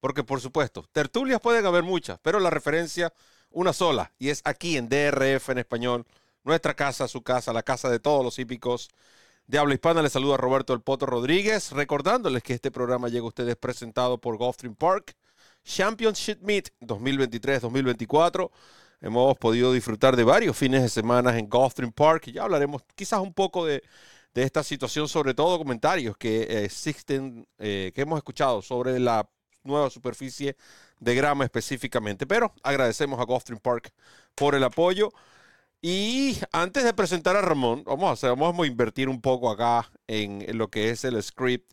porque por supuesto, tertulias pueden haber muchas, pero la referencia una sola y es aquí en DRF en español, nuestra casa, su casa, la casa de todos los hípicos de habla hispana. Les saluda Roberto El Poto Rodríguez, recordándoles que este programa llega a ustedes presentado por Gulfstream Park Championship Meet 2023-2024. Hemos podido disfrutar de varios fines de semana en Gulfstream Park. Ya hablaremos quizás un poco de, esta situación, sobre todo comentarios que existen, eh, que hemos escuchado sobre la nueva superficie de grama específicamente. Pero agradecemos a Gulfstream Park por el apoyo. Y antes de presentar a Ramón, vamos a, vamos a invertir un poco acá en, lo que es el script.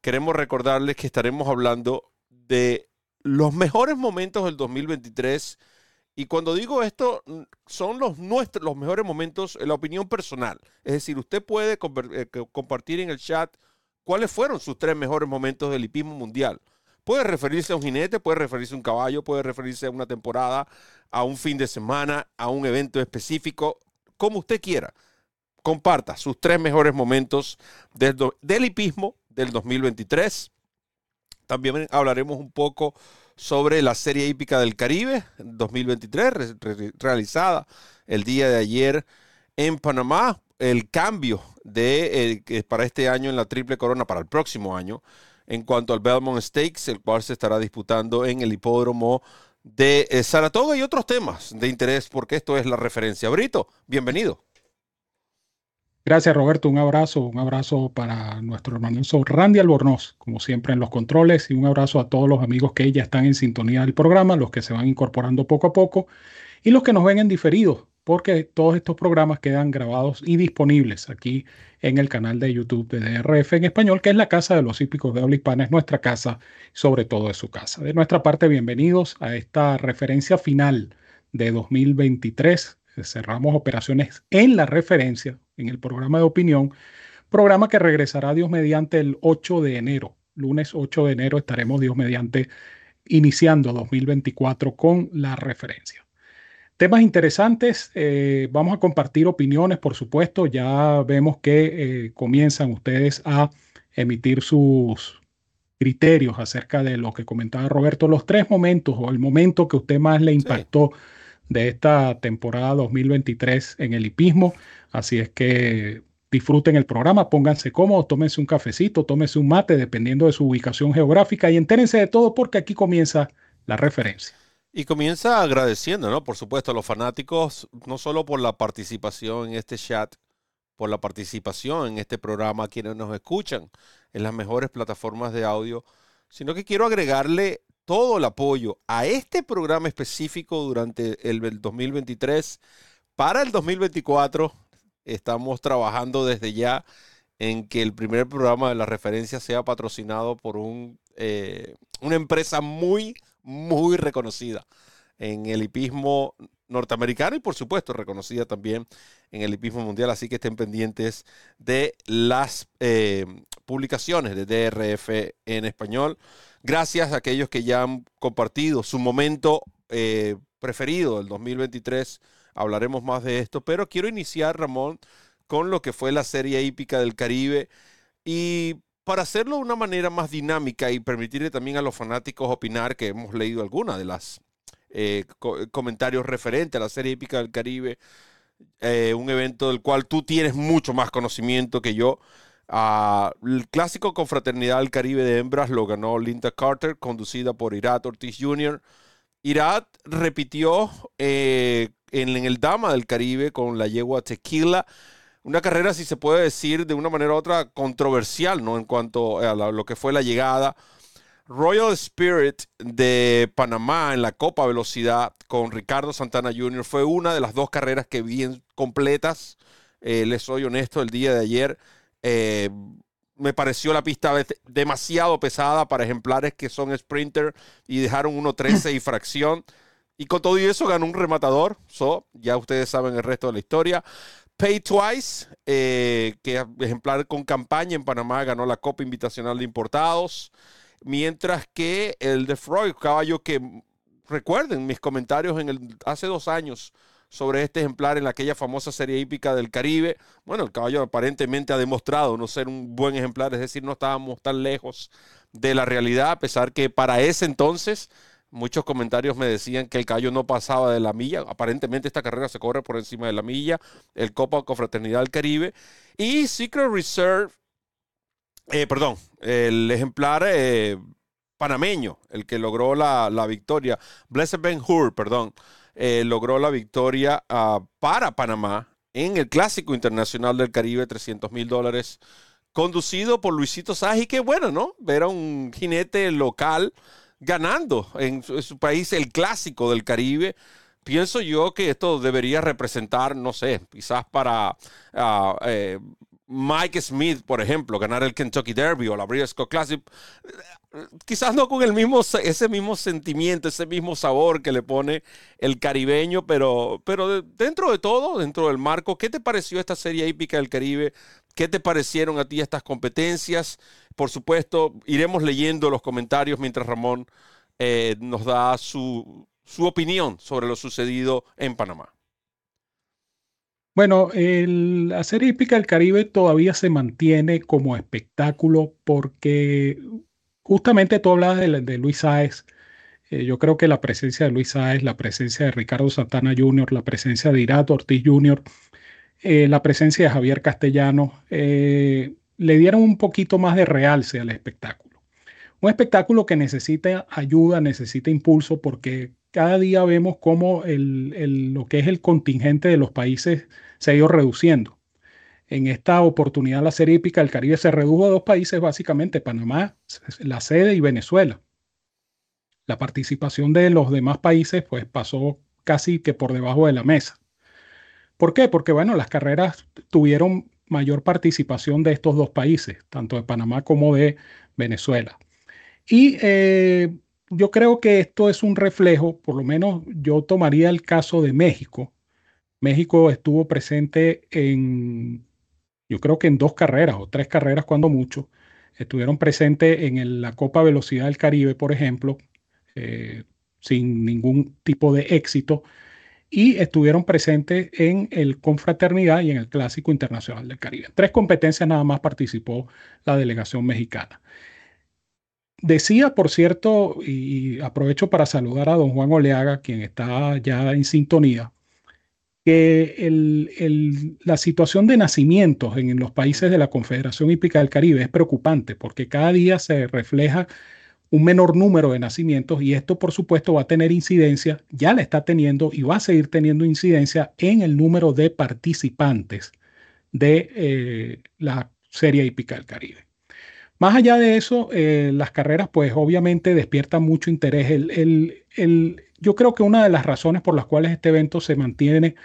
Queremos recordarles que estaremos hablando de los mejores momentos del 2023. Y cuando digo esto, son los, nuestros, los mejores momentos en la opinión personal. Es decir, usted puede eh, compartir en el chat cuáles fueron sus tres mejores momentos del hipismo mundial. Puede referirse a un jinete, puede referirse a un caballo, puede referirse a una temporada, a un fin de semana, a un evento específico, como usted quiera. Comparta sus tres mejores momentos del, hipismo del 2023. También hablaremos un poco sobre la Serie Hípica del Caribe 2023, realizada el día de ayer en Panamá. El cambio de, eh, para este año en la Triple Corona, para el próximo año, en cuanto al Belmont Stakes, el cual se estará disputando en el hipódromo de eh, Saratoga y otros temas de interés, porque esto es la referencia. Brito, bienvenido. Gracias, Roberto. Un abrazo, un abrazo para nuestro hermano Randy Albornoz, como siempre en los controles, y un abrazo a todos los amigos que ya están en sintonía del programa, los que se van incorporando poco a poco y los que nos ven en diferido porque todos estos programas quedan grabados y disponibles aquí en el canal de YouTube de DRF en español, que es la casa de los hípicos de habla hispana, es nuestra casa, sobre todo es su casa. De nuestra parte, bienvenidos a esta referencia final de 2023. Cerramos operaciones en la referencia, en el programa de opinión, programa que regresará Dios mediante el 8 de enero. Lunes 8 de enero estaremos Dios mediante iniciando 2024 con la referencia. Temas interesantes, eh, vamos a compartir opiniones, por supuesto, ya vemos que eh, comienzan ustedes a emitir sus criterios acerca de lo que comentaba Roberto, los tres momentos o el momento que usted más le impactó de esta temporada 2023 en el hipismo. Así es que disfruten el programa, pónganse cómodos, tómense un cafecito, tómense un mate, dependiendo de su ubicación geográfica y entérense de todo porque aquí comienza la referencia. Y comienza agradeciendo, ¿no? Por supuesto, a los fanáticos, no solo por la participación en este chat, por la participación en este programa, quienes nos escuchan en las mejores plataformas de audio, sino que quiero agregarle todo el apoyo a este programa específico durante el 2023. Para el 2024 estamos trabajando desde ya en que el primer programa de la referencia sea patrocinado por un, eh, una empresa muy muy reconocida en el hipismo norteamericano y por supuesto reconocida también en el hipismo mundial, así que estén pendientes de las eh, publicaciones de DRF en español. Gracias a aquellos que ya han compartido su momento eh, preferido del 2023. Hablaremos más de esto, pero quiero iniciar, Ramón, con lo que fue la serie hípica del Caribe y para hacerlo de una manera más dinámica y permitirle también a los fanáticos opinar, que hemos leído algunas de las eh, comentarios referentes a la serie épica del Caribe, eh, un evento del cual tú tienes mucho más conocimiento que yo. El clásico Confraternidad del Caribe de hembras lo ganó Linda Carter, conducida por Irat Ortiz Jr. Irat repitió eh, en, el Dama del Caribe con la yegua Tequila una carrera, si se puede decir de una manera u otra, controversial, ¿no? En cuanto a lo que fue la llegada. Royal Spirit de Panamá en la Copa Velocidad con Ricardo Santana Jr. fue una de las dos carreras que vi completas. Eh, les soy honesto, el día de ayer. Eh, me pareció la pista demasiado pesada para ejemplares que son sprinter y dejaron 1.13 y fracción. Y con todo eso ganó un rematador. So, ya ustedes saben el resto de la historia. Pay Twice, eh, que ejemplar con campaña en Panamá, ganó la Copa Invitacional de Importados. Mientras que el de Freud, caballo que recuerden mis comentarios en el, hace dos años sobre este ejemplar en aquella famosa serie hípica del Caribe. Bueno, el caballo aparentemente ha demostrado no ser un buen ejemplar, es decir, no estábamos tan lejos de la realidad, a pesar que para ese entonces muchos comentarios me decían que el caballo no pasaba de la milla. Aparentemente esta carrera se corre por encima de la milla, el Copa Confraternidad del Caribe. Y Secret Reserve, eh, perdón, el ejemplar eh, panameño, el que logró la, victoria, Blessed Ben Hur, perdón, eh, logró la victoria ah, para Panamá en el Clásico Internacional del Caribe, 300 mil dólares, conducido por Luisito Saji, que bueno, ¿no? Ver a un jinete local ganando en su, país el Clásico del Caribe pienso yo que esto debería representar, no sé, quizás para eh, Mike Smith, por ejemplo, ganar el Kentucky Derby o la Briscoe Classic, quizás no con el mismo, ese mismo sentimiento, ese mismo sabor que le pone el caribeño, pero, pero dentro de todo, dentro del marco, ¿qué te pareció esta serie hípica del Caribe? ¿Qué te parecieron a ti estas competencias? Por supuesto, iremos leyendo los comentarios mientras Ramón eh, nos da su, su opinión sobre lo sucedido en Panamá. Bueno, la serie hípica del Caribe todavía se mantiene como espectáculo porque justamente tú hablabas de, Luis Sáez. Eh, yo creo que la presencia de Luis Sáez, la presencia de Ricardo Santana Jr., la presencia de Irato Ortiz Jr., eh, la presencia de Javier Castellano, le dieron un poquito más de realce al espectáculo. Un espectáculo que necesita ayuda, necesita impulso, porque cada día vemos cómo lo que es el contingente de los países se ha ido reduciendo. En esta oportunidad la serie hípica del Caribe se redujo a dos países básicamente, Panamá, la sede y Venezuela. La participación de los demás países pues pasó casi que por debajo de la mesa. ¿Por qué? Porque bueno, las carreras tuvieron mayor participación de estos dos países, tanto de Panamá como de Venezuela. Y eh, yo creo que esto es un reflejo, por lo menos yo tomaría el caso de México, México estuvo presente en, yo creo que en dos carreras o tres carreras cuando mucho. Estuvieron presentes en la Copa Velocidad del Caribe, por ejemplo, eh, sin ningún tipo de éxito. Y estuvieron presentes en el Confraternidad y en el Clásico Internacional del Caribe. En tres competencias nada más participó la delegación mexicana. Decía, por cierto, y aprovecho para saludar a don Juan Oleaga, quien está ya en sintonía, que la situación de nacimientos en, los países de la Confederación Hípica del Caribe es preocupante porque cada día se refleja un menor número de nacimientos y esto por supuesto va a tener incidencia, ya la está teniendo y va a seguir teniendo incidencia en el número de participantes de eh, la Serie Hípica del Caribe. Más allá de eso, eh, las carreras pues obviamente despiertan mucho interés. el, yo creo que una de las razones por las cuales este evento se mantiene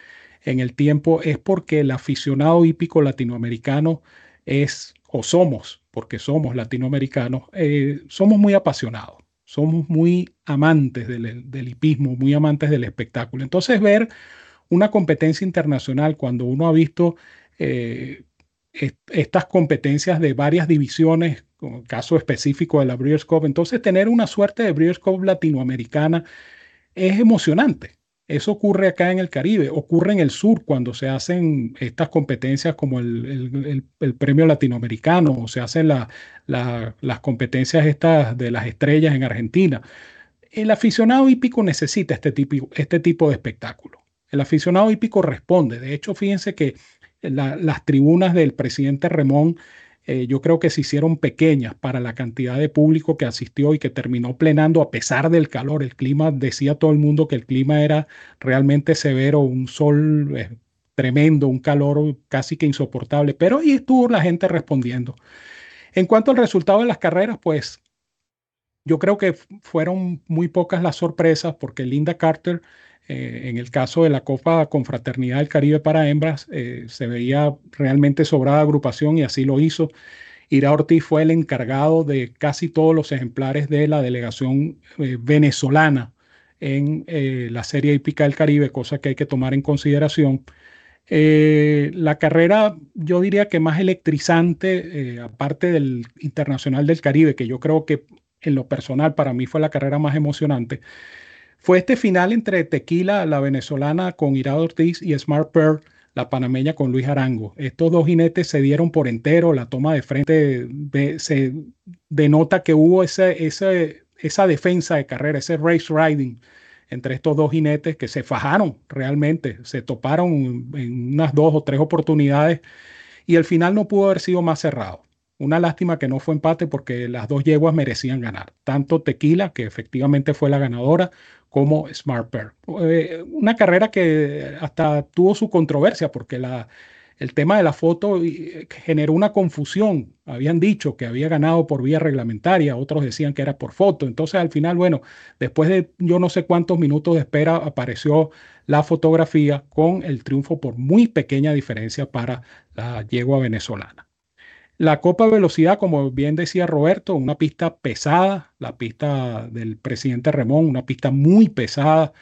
en el tiempo es porque el aficionado hípico latinoamericano es, o somos, porque somos latinoamericanos, eh, somos muy apasionados, somos muy amantes del, hipismo, muy amantes del espectáculo. Entonces ver una competencia internacional cuando uno ha visto eh, estas competencias de varias divisiones, como el caso específico de la Breeders' Cup, entonces tener una suerte de Breeders' Cup latinoamericana es emocionante. Eso ocurre acá en el Caribe, ocurre en el sur cuando se hacen estas competencias como el, premio latinoamericano o se hacen las competencias estas de las estrellas en Argentina. El aficionado hípico necesita este tipo, este tipo de espectáculo. El aficionado hípico responde. De hecho, fíjense que las tribunas del presidente Remón eh, yo creo que se hicieron pequeñas para la cantidad de público que asistió y que terminó plenando a pesar del calor. El clima, decía todo el mundo que el clima era realmente severo, un sol eh, tremendo, un calor casi que insoportable, pero ahí estuvo la gente respondiendo. En cuanto al resultado de las carreras, pues yo creo que fueron muy pocas las sorpresas porque Linda Carter eh, en el caso de la Copa Confraternidad del Caribe para hembras, eh, se veía realmente sobrada agrupación y así lo hizo. Ira Ortiz fue el encargado de casi todos los ejemplares de la delegación eh, venezolana en la Serie Hípica del Caribe, cosa que hay que tomar en consideración. La carrera, yo diría que más electrizante, aparte del Internacional del Caribe, que yo creo que en lo personal para mí fue la carrera más emocionante, fue este final entre Tequila, la venezolana, con Ira Ortiz y Smart Pearl, la panameña con Luis Arango. Estos dos jinetes se dieron por entero, la toma de frente se denota que hubo ese, esa defensa de carrera, ese race riding entre estos dos jinetes que se fajaron realmente, se toparon en unas dos o tres oportunidades y el final no pudo haber sido más cerrado. Una lástima que no fue empate porque las dos yeguas merecían ganar, tanto Tequila, que efectivamente fue la ganadora, como Smart Pair. Eh, una carrera que hasta tuvo su controversia porque la, el tema de la foto eh, generó una confusión. Habían dicho que había ganado por vía reglamentaria, otros decían que era por foto. Entonces al final, bueno, después de yo no sé cuántos minutos de espera apareció la fotografía con el triunfo por muy pequeña diferencia para la yegua venezolana. La Copa Velocidad, como bien decía Roberto, una pista pesada, la pista del presidente Remón, una pista muy pesada.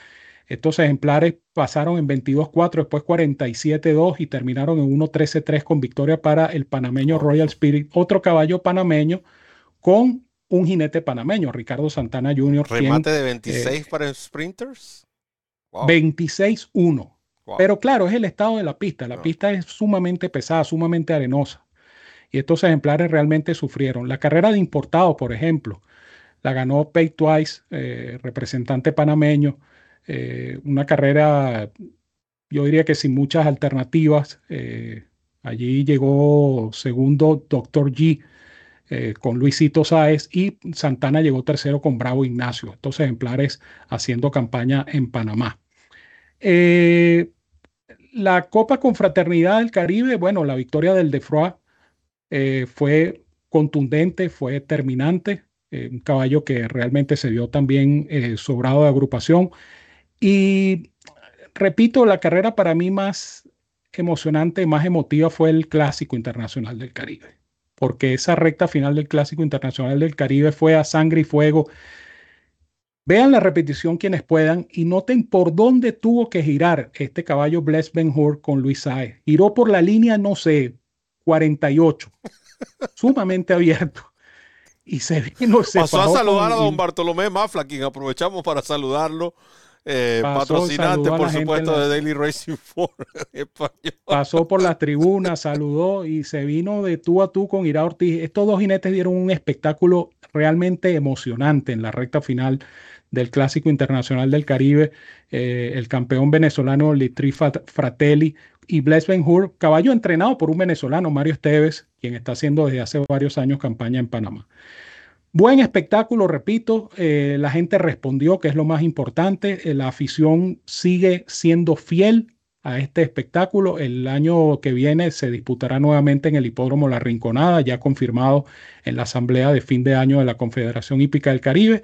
Estos ejemplares pasaron en 22-4, después 47-2 y terminaron en 1-13-3 con victoria para el panameño Royal Spirit, otro caballo panameño con un jinete panameño, Ricardo Santana Jr. Remate de 26 eh, para sprinters. 26-1. Pero claro, es el estado de la pista. La pista es sumamente pesada, sumamente arenosa y estos ejemplares realmente sufrieron. La carrera de importados, por ejemplo, la ganó Pay Twice, eh, representante panameño, eh, una carrera, yo diría que sin muchas alternativas. Eh, allí llegó segundo Doctor G con Luisito Sáez y Santana llegó tercero con Bravo Ignacio, estos ejemplares haciendo campaña en Panamá. la Copa Confraternidad del Caribe, bueno, la victoria del Defroa eh, fue contundente, fue terminante, eh, un caballo que realmente se vio también eh, sobrado de agrupación. Y repito, la carrera para mí más emocionante, más emotiva fue el Clásico Internacional del Caribe, porque esa recta final del Clásico Internacional del Caribe fue a sangre y fuego. Vean la repetición quienes puedan y noten por dónde tuvo que girar este caballo Bless Ben Hur con Luis Saez. Giró por la línea, no sé, 48, sumamente abierto. Y se vino, se Pasó a saludar a don Bartolomé Mafla, quien aprovechamos para saludarlo. Eh, patrocinante, por supuesto, de Daily Racing Form Pasó por las tribunas, saludó y se vino de tú a tú con Ira Ortiz. Estos dos jinetes dieron un espectáculo realmente emocionante en la recta final del Clásico Internacional del Caribe. Eh, el campeón venezolano Litri Fratelli y Bless Ben Hur, caballo entrenado por un venezolano, Mario Esteves, quien está haciendo desde hace varios años campaña en Panamá. Buen espectáculo, repito, eh, la gente respondió, que es lo más importante, eh, la afición sigue siendo fiel a este espectáculo. El año que viene se disputará nuevamente en el Hipódromo La Rinconada, ya confirmado en la asamblea de fin de año de la Confederación Hípica del Caribe.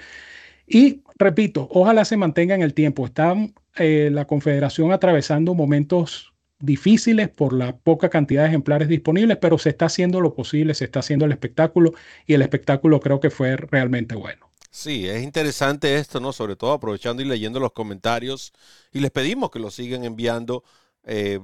Y repito, ojalá se mantenga en el tiempo. Está eh, la Confederación atravesando momentos difíciles por la poca cantidad de ejemplares disponibles, pero se está haciendo lo posible, se está haciendo el espectáculo y el espectáculo creo que fue realmente bueno. Sí, es interesante esto, ¿no? Sobre todo aprovechando y leyendo los comentarios y les pedimos que lo sigan enviando. Eh,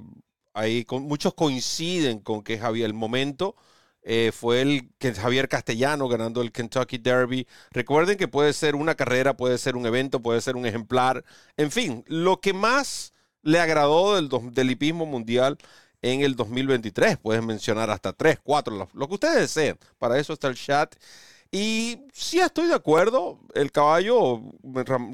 ahí con, muchos coinciden con que Javier, el momento eh, fue el que Javier Castellano ganando el Kentucky Derby. Recuerden que puede ser una carrera, puede ser un evento, puede ser un ejemplar. En fin, lo que más le agradó del, del hipismo mundial en el 2023. Puedes mencionar hasta tres, cuatro, lo, que ustedes deseen. Para eso está el chat. Y sí estoy de acuerdo. El caballo,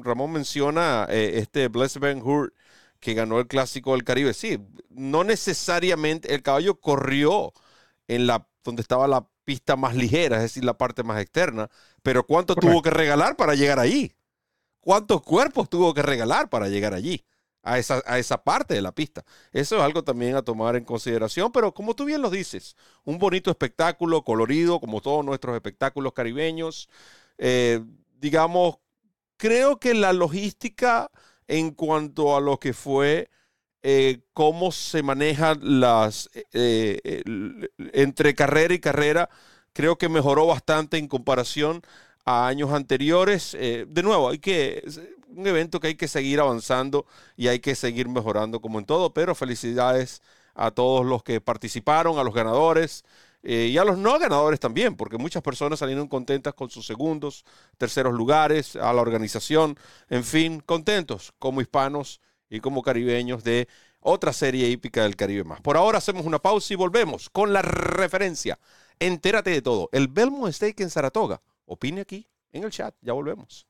Ramón menciona eh, este Bless Ben Hur que ganó el clásico del Caribe. Sí, no necesariamente el caballo corrió en la donde estaba la pista más ligera, es decir, la parte más externa. Pero ¿cuánto tuvo que regalar para llegar allí? ¿Cuántos cuerpos tuvo que regalar para llegar allí? A esa, a esa parte de la pista. Eso es algo también a tomar en consideración, pero como tú bien lo dices, un bonito espectáculo, colorido, como todos nuestros espectáculos caribeños. Eh, digamos, creo que la logística en cuanto a lo que fue eh, cómo se manejan las eh, entre carrera y carrera, creo que mejoró bastante en comparación a años anteriores. De nuevo, hay que un evento que hay que seguir avanzando y hay que seguir mejorando como en todo, pero felicidades a todos los que participaron, a los ganadores eh, y a los no ganadores también, porque muchas personas salieron contentas con sus segundos, terceros lugares, a la organización, en fin, contentos como hispanos y como caribeños de otra serie hípica del Caribe más. Por ahora hacemos una pausa y volvemos con la referencia. Entérate de todo. El Belmont Steak en Saratoga. Opine aquí en el chat. Ya volvemos.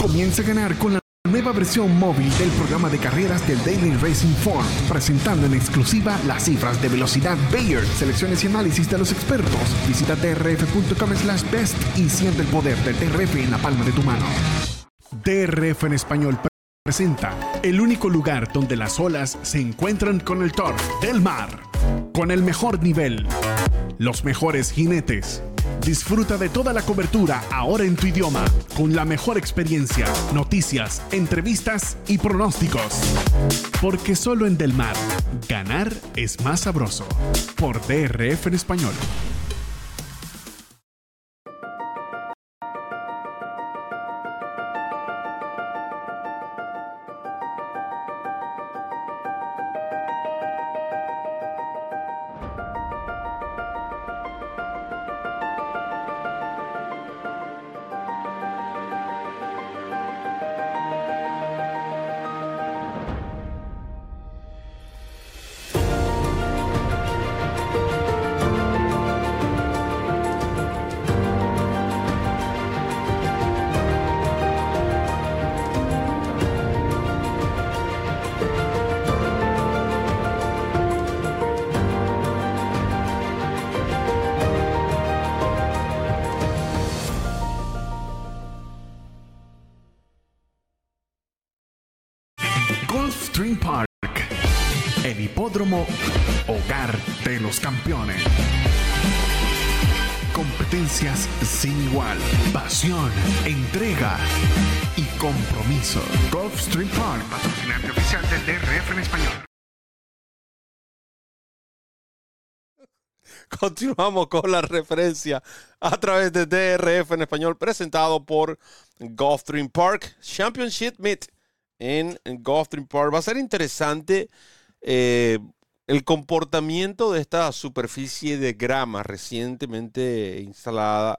Comienza a ganar con la nueva versión móvil del programa de carreras del Daily Racing Form, presentando en exclusiva las cifras de velocidad Bayer, selecciones y análisis de los expertos. Visita drf.com slash best y siente el poder del DRF en la palma de tu mano. DRF en español presenta el único lugar donde las olas se encuentran con el torque del mar, con el mejor nivel, los mejores jinetes Disfruta de toda la cobertura ahora en tu idioma, con la mejor experiencia, noticias, entrevistas y pronósticos. Porque solo en Del Mar, ganar es más sabroso. Por DRF en español. Continuamos con la referencia a través de DRF en español, presentado por Gulfstream Park Championship Meet en Gulfstream Park. Va a ser interesante eh, el comportamiento de esta superficie de grama recientemente instalada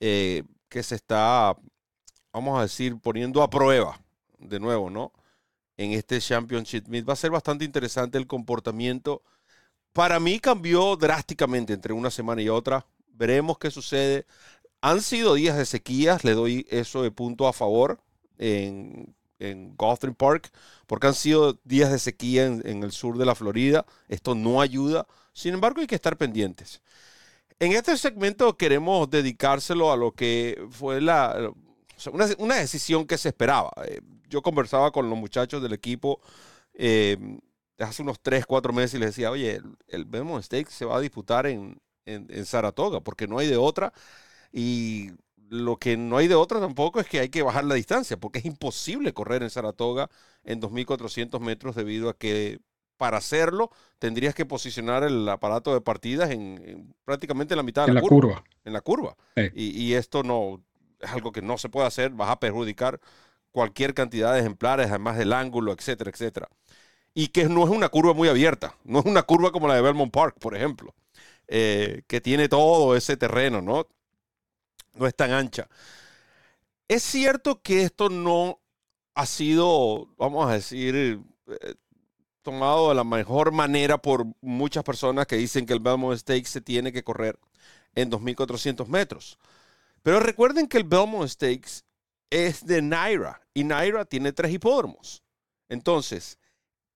eh, que se está, vamos a decir, poniendo a prueba de nuevo, ¿no? En este Championship Meet. Va a ser bastante interesante el comportamiento. Para mí cambió drásticamente entre una semana y otra. Veremos qué sucede. Han sido días de sequías, le doy eso de punto a favor en en Gotham Park, porque han sido días de sequía en, el sur de la Florida. Esto no ayuda. Sin embargo, hay que estar pendientes. En este segmento queremos dedicárselo a lo que fue la, una, decisión que se esperaba. Eh, yo conversaba con los muchachos del equipo eh, hace unos 3, 4 meses y les decía, oye, el, el Belmont Stakes se va a disputar en, en, en Saratoga porque no hay de otra. Y lo que no hay de otra tampoco es que hay que bajar la distancia, porque es imposible correr en Saratoga en 2.400 metros debido a que para hacerlo tendrías que posicionar el aparato de partidas en, prácticamente en la mitad de la, curva, En la curva. Y, esto no es algo que no se puede hacer, vas a perjudicar cualquier cantidad de ejemplares, además del ángulo, etcétera, etcétera. Y que no es una curva muy abierta, no es una curva como la de Belmont Park, por ejemplo, eh, que tiene todo ese terreno, ¿no? no es tan ancha. Es cierto que esto no ha sido, vamos a decir, eh, tomado de la mejor manera por muchas personas que dicen que el Belmont Stakes se tiene que correr en 2.400 metros. Pero recuerden que el Belmont Stakes es de Naira y Naira tiene tres hipódromos. Entonces,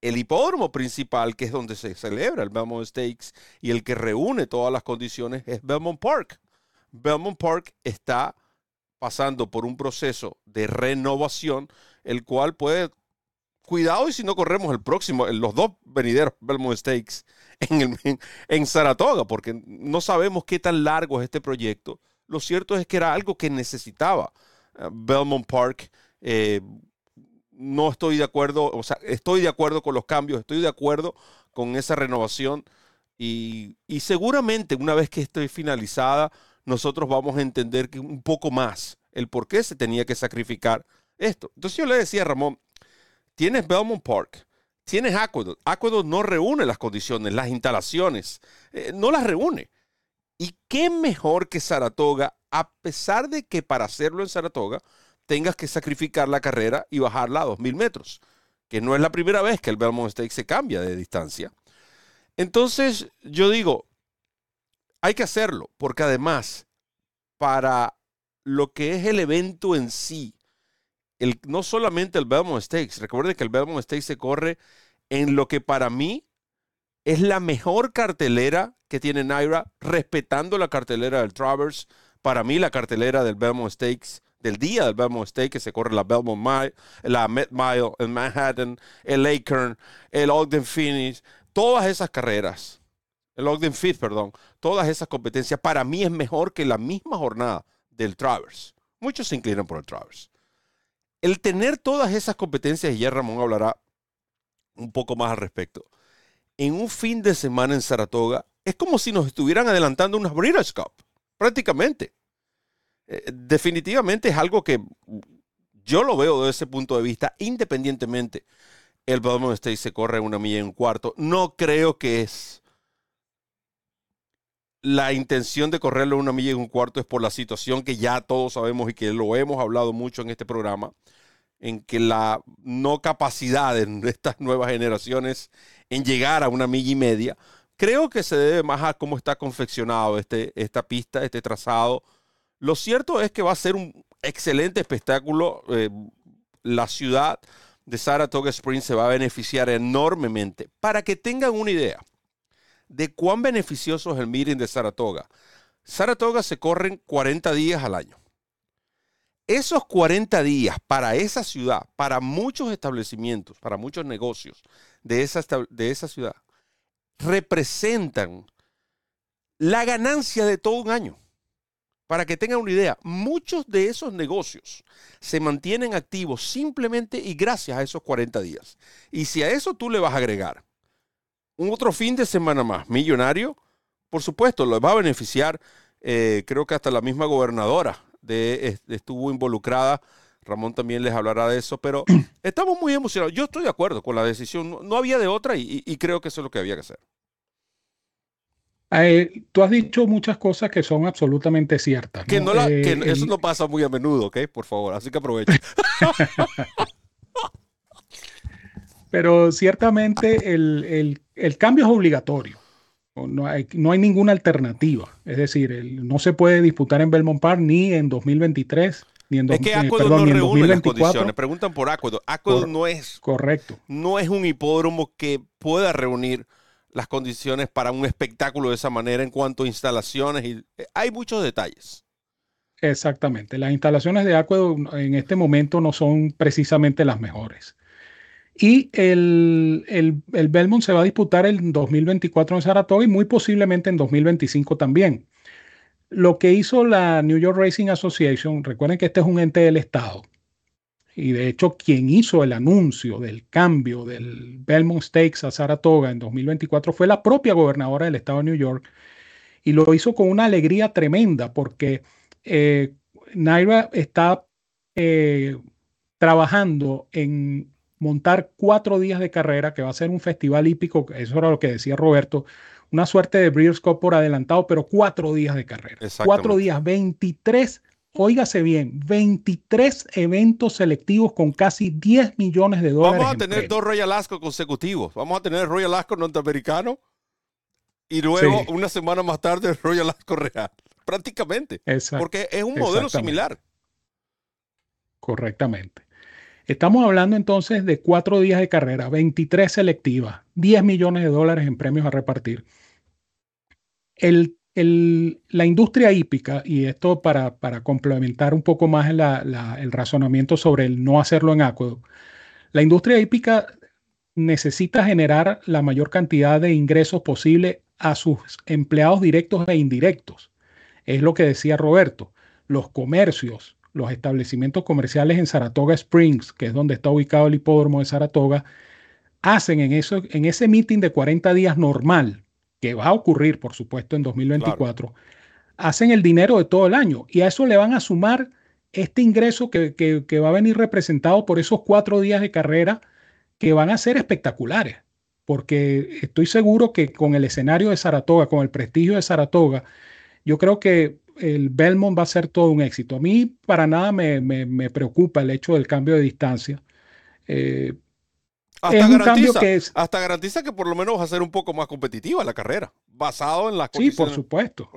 el hipódromo principal, que es donde se celebra el Belmont Stakes y el que reúne todas las condiciones, es Belmont Park. Belmont Park está pasando por un proceso de renovación, el cual puede, cuidado y si no corremos el próximo, los dos venideros Belmont Stakes en, Saratoga, porque no sabemos qué tan largo es este proyecto. Lo cierto es que era algo que necesitaba eh, Belmont Park. Eh, no estoy de acuerdo, o sea, estoy de acuerdo con los cambios, estoy de acuerdo con esa renovación y, y seguramente una vez que esté finalizada, nosotros vamos a entender un poco más el por qué se tenía que sacrificar esto. Entonces yo le decía a Ramón, tienes Belmont Park, tienes Aqueduct. Aqueduct no reúne las condiciones, las instalaciones, eh, no las reúne. ¿Y qué mejor que Saratoga, a pesar de que para hacerlo en Saratoga tengas que sacrificar la carrera y bajarla a 2.000 metros, que no es la primera vez que el Belmont Stakes se cambia de distancia. Entonces yo digo, hay que hacerlo, porque además, para lo que es el evento en sí, el, no solamente el Belmont Stakes, recuerde que el Belmont Stakes se corre en lo que para mí es la mejor cartelera que tiene Naira, respetando la cartelera del Travers. Para mí, la cartelera del Belmont Stakes, del día del Belmont Stakes, que se corre la Belmont Mile, la Met Mile, el Manhattan, el Lakern, el Ogden Finish, todas esas carreras, el Ogden Fifth, perdón, todas esas competencias, para mí es mejor que la misma jornada del Travers. Muchos se inclinan por el Travers. El tener todas esas competencias, y ya Ramón hablará un poco más al respecto, en un fin de semana en Saratoga, es como si nos estuvieran adelantando una Breeders' Cup, prácticamente. Eh, definitivamente es algo que yo lo veo desde ese punto de vista, independientemente el Belmont State se corre una milla y un cuarto. No creo que es la intención de correrlo una milla y un cuarto es por la situación que ya todos sabemos y que lo hemos hablado mucho en este programa, en que la no capacidad de estas nuevas generaciones en llegar a una milla y media, creo que se debe más a cómo está confeccionado este, esta pista, este trazado. Lo cierto es que va a ser un excelente espectáculo. Eh, la ciudad de Saratoga Springs se va a beneficiar enormemente. Para que tengan una idea de cuán beneficioso es el meeting de Saratoga. Saratoga se corren 40 días al año. Esos 40 días para esa ciudad, para muchos establecimientos, para muchos negocios de esa, de esa ciudad, representan la ganancia de todo un año. Para que tengan una idea, muchos de esos negocios se mantienen activos simplemente y gracias a esos 40 días. Y si a eso tú le vas a agregar un otro fin de semana más millonario, por supuesto, lo va a beneficiar. Eh, creo que hasta la misma gobernadora de, estuvo involucrada. Ramón también les hablará de eso, pero estamos muy emocionados. Yo estoy de acuerdo con la decisión. No, había de otra y, creo que eso es lo que había que hacer. Eh, tú has dicho muchas cosas que son absolutamente ciertas. Que, no eh, eso no pasa muy a menudo, ¿ok? Por favor, así que aproveche. Pero ciertamente el, cambio es obligatorio. No hay, no hay, ninguna alternativa. Es decir, no se puede disputar en Belmont Park ni en 2023 ni en, es que eh, perdón, no reúne las condiciones. Preguntan por Aqueduct. Aqueduct no es correcto. No es un hipódromo que pueda reunir las condiciones para un espectáculo de esa manera en cuanto a instalaciones y eh, hay muchos detalles. Exactamente. Las instalaciones de Aqueduct en este momento no son precisamente las mejores. Y el, el, Belmont se va a disputar en 2024 en Saratoga y muy posiblemente en 2025 también. Lo que hizo la New York Racing Association, recuerden que este es un ente del Estado, y de hecho quien hizo el anuncio del cambio del Belmont Stakes a Saratoga en 2024 fue la propia gobernadora del Estado de New York, y lo hizo con una alegría tremenda porque eh, Naira está eh, trabajando en montar cuatro días de carrera, que va a ser un festival hípico, eso era lo que decía Roberto, una suerte de Breeders' Cup por adelantado, pero cuatro días de carrera. Cuatro días, 23, óigase bien, 23 eventos selectivos con casi 10 millones de dólares. Vamos a tener dos Royal Ascot consecutivos. Vamos a tener Royal Ascot norteamericano y luego una semana más tarde Royal Ascot real. Prácticamente. Porque es un modelo similar. Correctamente. Estamos hablando entonces de cuatro días de carrera, 23 selectivas, 10 millones de dólares en premios a repartir. La industria hípica, y esto para, complementar un poco más el razonamiento sobre el no hacerlo en acueducto, la industria hípica necesita generar la mayor cantidad de ingresos posible a sus empleados directos e indirectos. Es lo que decía Roberto. Los comercios, los establecimientos comerciales en Saratoga Springs, que es donde está ubicado el hipódromo de Saratoga, hacen en, en ese meeting de 40 días normal, que va a ocurrir, por supuesto, en 2024, hacen el dinero de todo el año y a eso le van a sumar este ingreso que, que va a venir representado por esos cuatro días de carrera que van a ser espectaculares, porque estoy seguro que con el escenario de Saratoga, con el prestigio de Saratoga, yo creo que el Belmont va a ser todo un éxito. A mí para nada me, me, preocupa el hecho del cambio de distancia. Eh, hasta, es un cambio que hasta garantiza que por lo menos va a ser un poco más competitiva la carrera, basado en las Sí, por supuesto.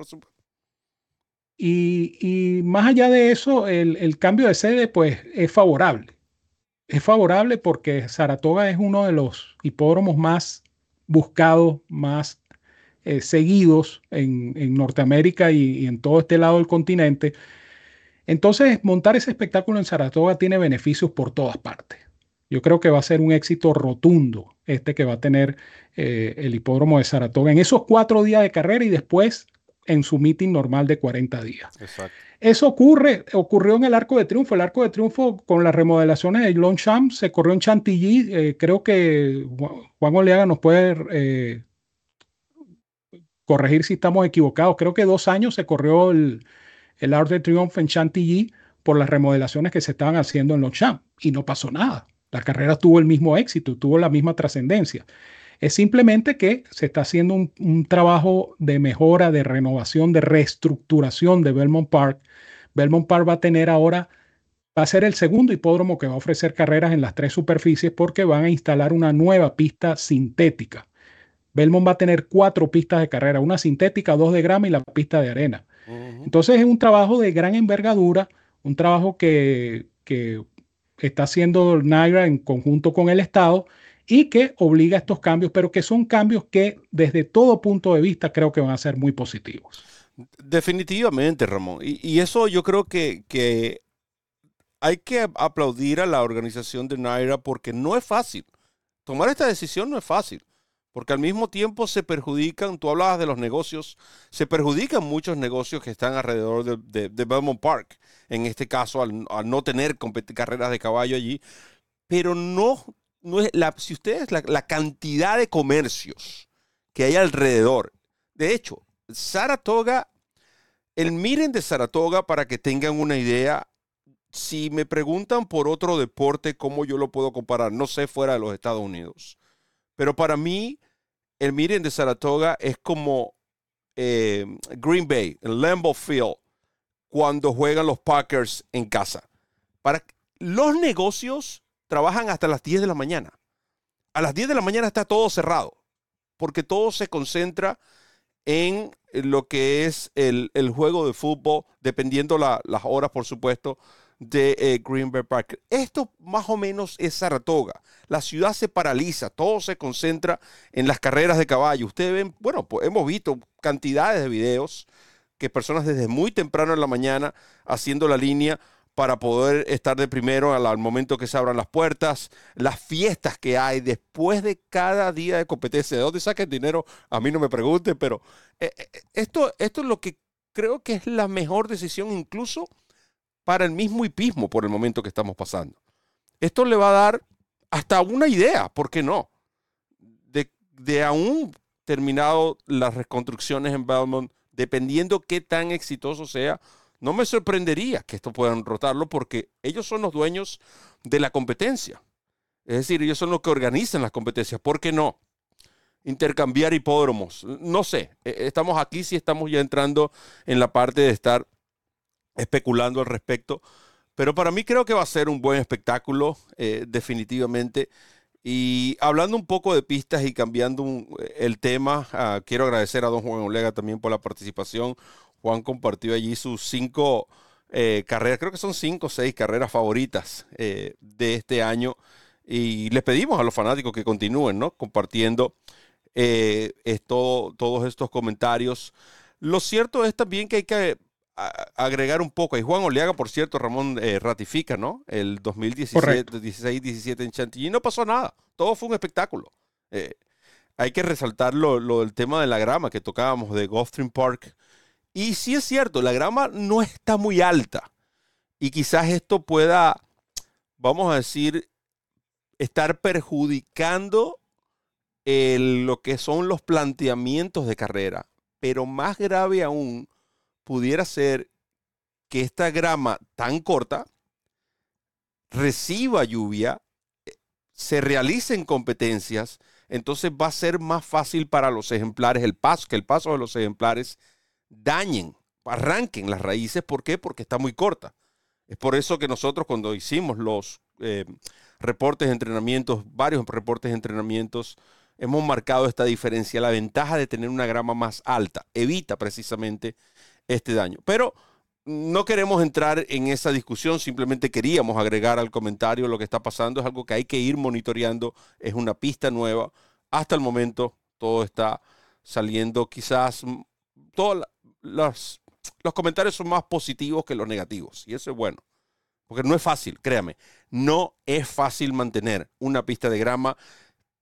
Y, y, más allá de eso, el, el, cambio de sede pues es favorable es favorable porque Saratoga es uno de los hipódromos más buscados, más eh, seguidos en, Norteamérica y, en todo este lado del continente. Entonces, montar ese espectáculo en Saratoga tiene beneficios por todas partes. Yo creo que va a ser un éxito rotundo este que va a tener eh, el hipódromo de Saratoga en esos cuatro días de carrera y después en su meeting normal de 40 días. Exacto. Eso ocurre, ocurrió en el Arco de Triunfo. El Arco de Triunfo con las remodelaciones de Longchamp se corrió en Chantilly. Eh, creo que Juan Oleaga nos puede eh, corregir si estamos equivocados. Creo que dos años se corrió el, el Arco de Triunfo en Chantilly por las remodelaciones que se estaban haciendo en Longchamp y no pasó nada. La carrera tuvo el mismo éxito, tuvo la misma trascendencia. Es simplemente que se está haciendo un, trabajo de mejora, de renovación, de reestructuración de Belmont Park. Belmont Park va a tener ahora, va a ser el segundo hipódromo que va a ofrecer carreras en las tres superficies porque van a instalar una nueva pista sintética. Belmont va a tener cuatro pistas de carrera, una sintética, dos de grama y la pista de arena. Entonces es un trabajo de gran envergadura, un trabajo que, que está haciendo NYRA en conjunto con el Estado y que obliga a estos cambios, pero que son cambios que desde todo punto de vista creo que van a ser muy positivos. Definitivamente, Ramón. Y, eso yo creo que, que, hay que aplaudir a la organización de Naira porque no es fácil. Tomar esta decisión no es fácil. Porque al mismo tiempo se perjudican, tú hablabas de los negocios, se perjudican muchos negocios que están alrededor de, Belmont Park, en este caso al, no tener carreras de caballo allí, pero no no es la, si ustedes, la cantidad de comercios que hay alrededor. De hecho, Saratoga, el miren de Saratoga, para que tengan una idea, si me preguntan por otro deporte, ¿cómo yo lo puedo comparar? No sé fuera de los Estados Unidos. Pero para mí, el miren de Saratoga es como eh, Green Bay, el Lambeau Field, cuando juegan los Packers en casa. Para los negocios trabajan hasta las 10 de la mañana. A las 10 de la mañana está todo cerrado, porque todo se concentra en lo que es el, juego de fútbol, dependiendo las horas, por supuesto, de eh, Green Bay Park. Esto más o menos es Saratoga. La ciudad se paraliza, todo se concentra en las carreras de caballo. Ustedes ven, bueno, pues hemos visto cantidades de videos que personas desde muy temprano en la mañana haciendo la línea para poder estar de primero al, momento que se abran las puertas, las fiestas que hay después de cada día de competencia. ¿De dónde saquen dinero? A mí no me pregunten, pero eh, eh, esto, esto es lo que creo que es la mejor decisión incluso para el mismo hipismo por el momento que estamos pasando. Esto le va a dar hasta una idea, ¿por qué no? De, de aún terminado las reconstrucciones en Belmont, dependiendo qué tan exitoso sea, no me sorprendería que esto puedan rotarlo porque ellos son los dueños de la competencia. Es decir, ellos son los que organizan las competencias. ¿Por qué no? Intercambiar hipódromos. No sé. E, estamos aquí si estamos ya entrando en la parte de estar especulando al respecto. Pero para mí creo que va a ser un buen espectáculo, eh, definitivamente. Y hablando un poco de pistas y cambiando el tema, ah, quiero agradecer a don Juan Olega también por la participación. Juan compartió allí sus cinco eh, carreras, creo que son cinco o seis carreras favoritas eh, de este año. Y les pedimos a los fanáticos que continúen, ¿no? Compartiendo eh, esto, todos estos comentarios. Lo cierto es también que hay que agregar un poco. Y Juan Oleaga, por cierto, Ramón ratifica, ¿no? El 2017, 16, 17 en Chantilly. No pasó nada. Todo fue un espectáculo. hay que resaltar lo, lo, del tema de la grama que tocábamos de Gulfstream Park y sí es cierto, la grama no está muy alta. Y quizás esto pueda, vamos a decir, estar perjudicando lo que son los planteamientos de carrera. Pero más grave aún pudiera ser que esta grama tan corta reciba lluvia, eh, se realicen competencias, entonces va a ser más fácil para los ejemplares el paso, que el paso de los ejemplares dañen, arranquen las raíces. ¿Por qué? Porque está muy corta. Es por eso que nosotros cuando hicimos los eh, reportes de entrenamientos, varios reportes de entrenamientos, hemos marcado esta diferencia. La ventaja de tener una grama más alta evita precisamente este daño. Pero no queremos entrar en esa discusión, simplemente queríamos agregar al comentario lo que está pasando. Es algo que hay que ir monitoreando, es una pista nueva. Hasta el momento todo está saliendo quizás, toda los, los comentarios son más positivos que los negativos. Y eso es bueno. Porque no es fácil, créame. No es fácil mantener una pista de grama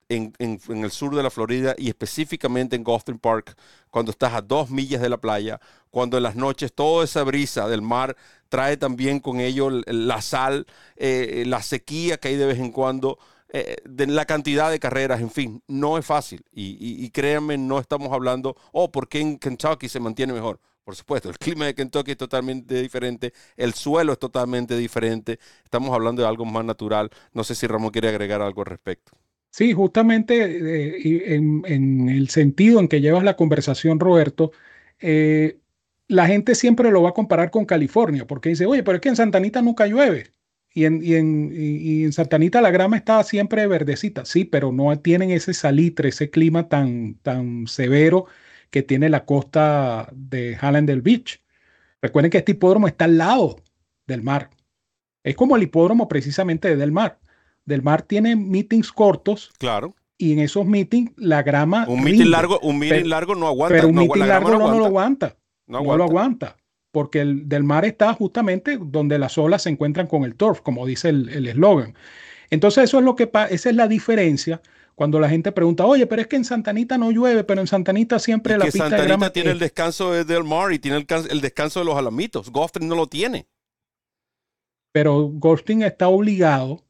en, el sur de la Florida y específicamente en Gulfstream Park, cuando estás a dos millas de la playa, cuando en las noches toda esa brisa del mar trae también con ello la sal, eh, la sequía que hay de vez en cuando, eh, la cantidad de carreras, en fin, no es fácil. Y, y créanme, no estamos hablando, oh, ¿por qué en Kentucky se mantiene mejor? Por supuesto, el clima de Kentucky es totalmente diferente, el suelo es totalmente diferente, estamos hablando de algo más natural. No sé si Ramón quiere agregar algo al respecto. Sí, justamente eh, en, el sentido en que llevas la conversación, Roberto, eh, la gente siempre lo va a comparar con California, porque dice, oye, pero es que en Santanita nunca llueve. Y en, y en, y en Santanita la grama está siempre verdecita, sí, pero no tienen ese salitre, ese clima tan, tan severo que tiene la costa de Hallandale Beach. Recuerden que este hipódromo está al lado del mar. Es como el hipódromo precisamente Del Mar. Del Mar tiene meetings cortos. Claro. Y en esos meetings la grama. Un meeting largo, un meeting largo no aguanta. Pero un meeting largo no, lo aguanta. No, lo aguanta. Porque el del mar está justamente donde las olas se encuentran con el turf, como dice el eslogan. Entonces, eso es lo que esa es la diferencia cuando la gente pregunta, oye, pero es que en Santanita no llueve, pero en Santanita siempre y la que pista Santanita de grama tiene el descanso de Del Mar y tiene el, descanso de los alamitos. Gulfstream no lo tiene. Pero Gulfstream está obligado,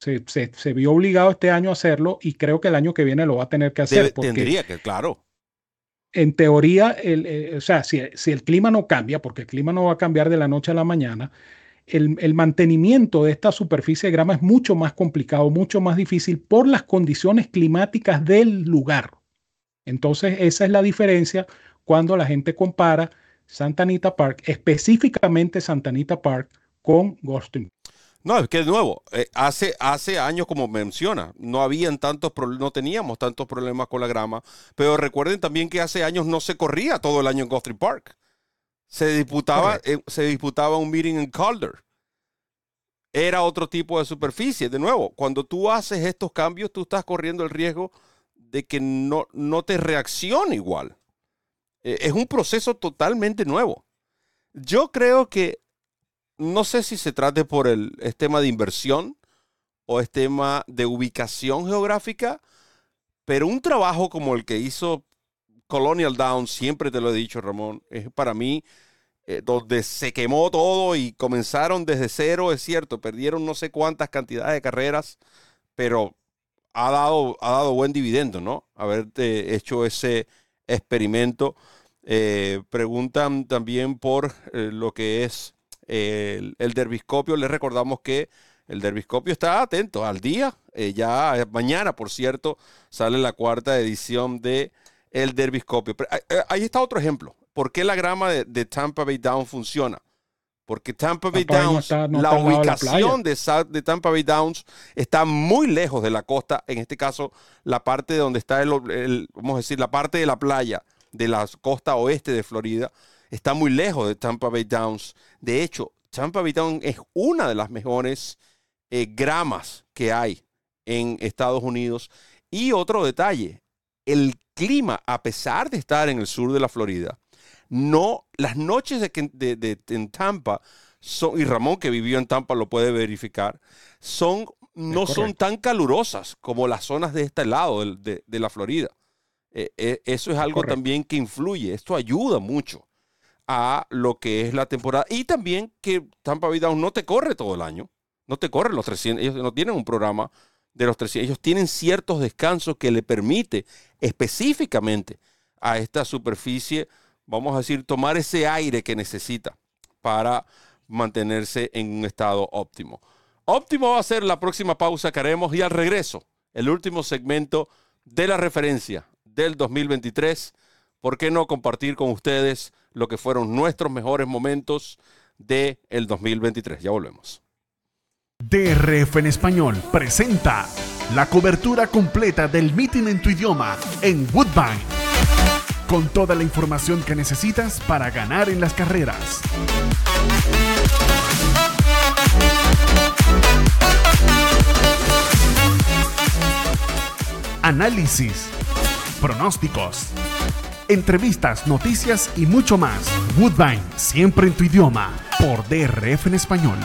se, se, vio obligado este año a hacerlo y creo que el año que viene lo va a tener que hacer. tendría que, claro. En teoría, el, eh, o sea, si, si el clima no cambia, porque el clima no va a cambiar de la noche a la mañana, el, mantenimiento de esta superficie de grama es mucho más complicado, mucho más difícil por las condiciones climáticas del lugar. Entonces, esa es la diferencia cuando la gente compara Santa Anita Park, específicamente Santa Anita Park, con Ghosting. No, es que de nuevo, eh, hace, hace años, como menciona, no habían tantos no teníamos tantos problemas con la grama, pero recuerden también que hace años no se corría todo el año en Ghosting Park. Se disputaba, eh, se disputaba un meeting en Calder. Era otro tipo de superficie. De nuevo, cuando tú haces estos cambios, tú estás corriendo el riesgo de que no, no te reaccione igual. Eh, es un proceso totalmente nuevo. Yo creo que, no sé si se trate por el, tema de inversión o es tema de ubicación geográfica, pero un trabajo como el que hizo Colonial Down, siempre te lo he dicho, Ramón, es para mí eh, donde se quemó todo y comenzaron desde cero, es cierto, perdieron no sé cuántas cantidades de carreras, pero ha dado, ha dado buen dividendo, ¿no? Haberte hecho ese experimento. Eh, preguntan también por eh, lo que es el, el, derbiscopio. Les recordamos que el derbiscopio está atento al día. ya mañana, por cierto, sale la cuarta edición de el derbiscopio. Pero, ahí está otro ejemplo. ¿Por qué la grama de, Tampa Bay Downs funciona? Porque Tampa Bay Downs, la ubicación de, de, Tampa Bay Downs está muy lejos de la costa, en este caso la parte donde está el, vamos a decir, la parte de la playa de la costa oeste de Florida, está muy lejos de Tampa Bay Downs. De hecho, Tampa Town es una de las mejores eh, gramas que hay en Estados Unidos. Y otro detalle, el clima, a pesar de estar en el sur de la Florida, no, las noches de, en Tampa son, y Ramón que vivió en Tampa lo puede verificar, son, no son tan calurosas como las zonas de este lado de, la Florida. Eh, eh, eso es algo también que influye, esto ayuda mucho a lo que es la temporada. Y también que Tampa Bay no te corre todo el año, no te corre los 300, ellos no tienen un programa de los 300, ellos tienen ciertos descansos que le permite específicamente a esta superficie, vamos a decir, tomar ese aire que necesita para mantenerse en un estado óptimo. Óptimo va a ser la próxima pausa que haremos y al regreso, el último segmento de la referencia del 2023. ¿Por qué no compartir con ustedes lo que fueron nuestros mejores momentos del el 2023? Ya volvemos. DRF en español presenta la cobertura completa del meeting en tu idioma en Woodbine. Con toda la información que necesitas para ganar en las carreras. Análisis, pronósticos, entrevistas, noticias y mucho más. Woodbine, siempre en tu idioma, por DRF en español.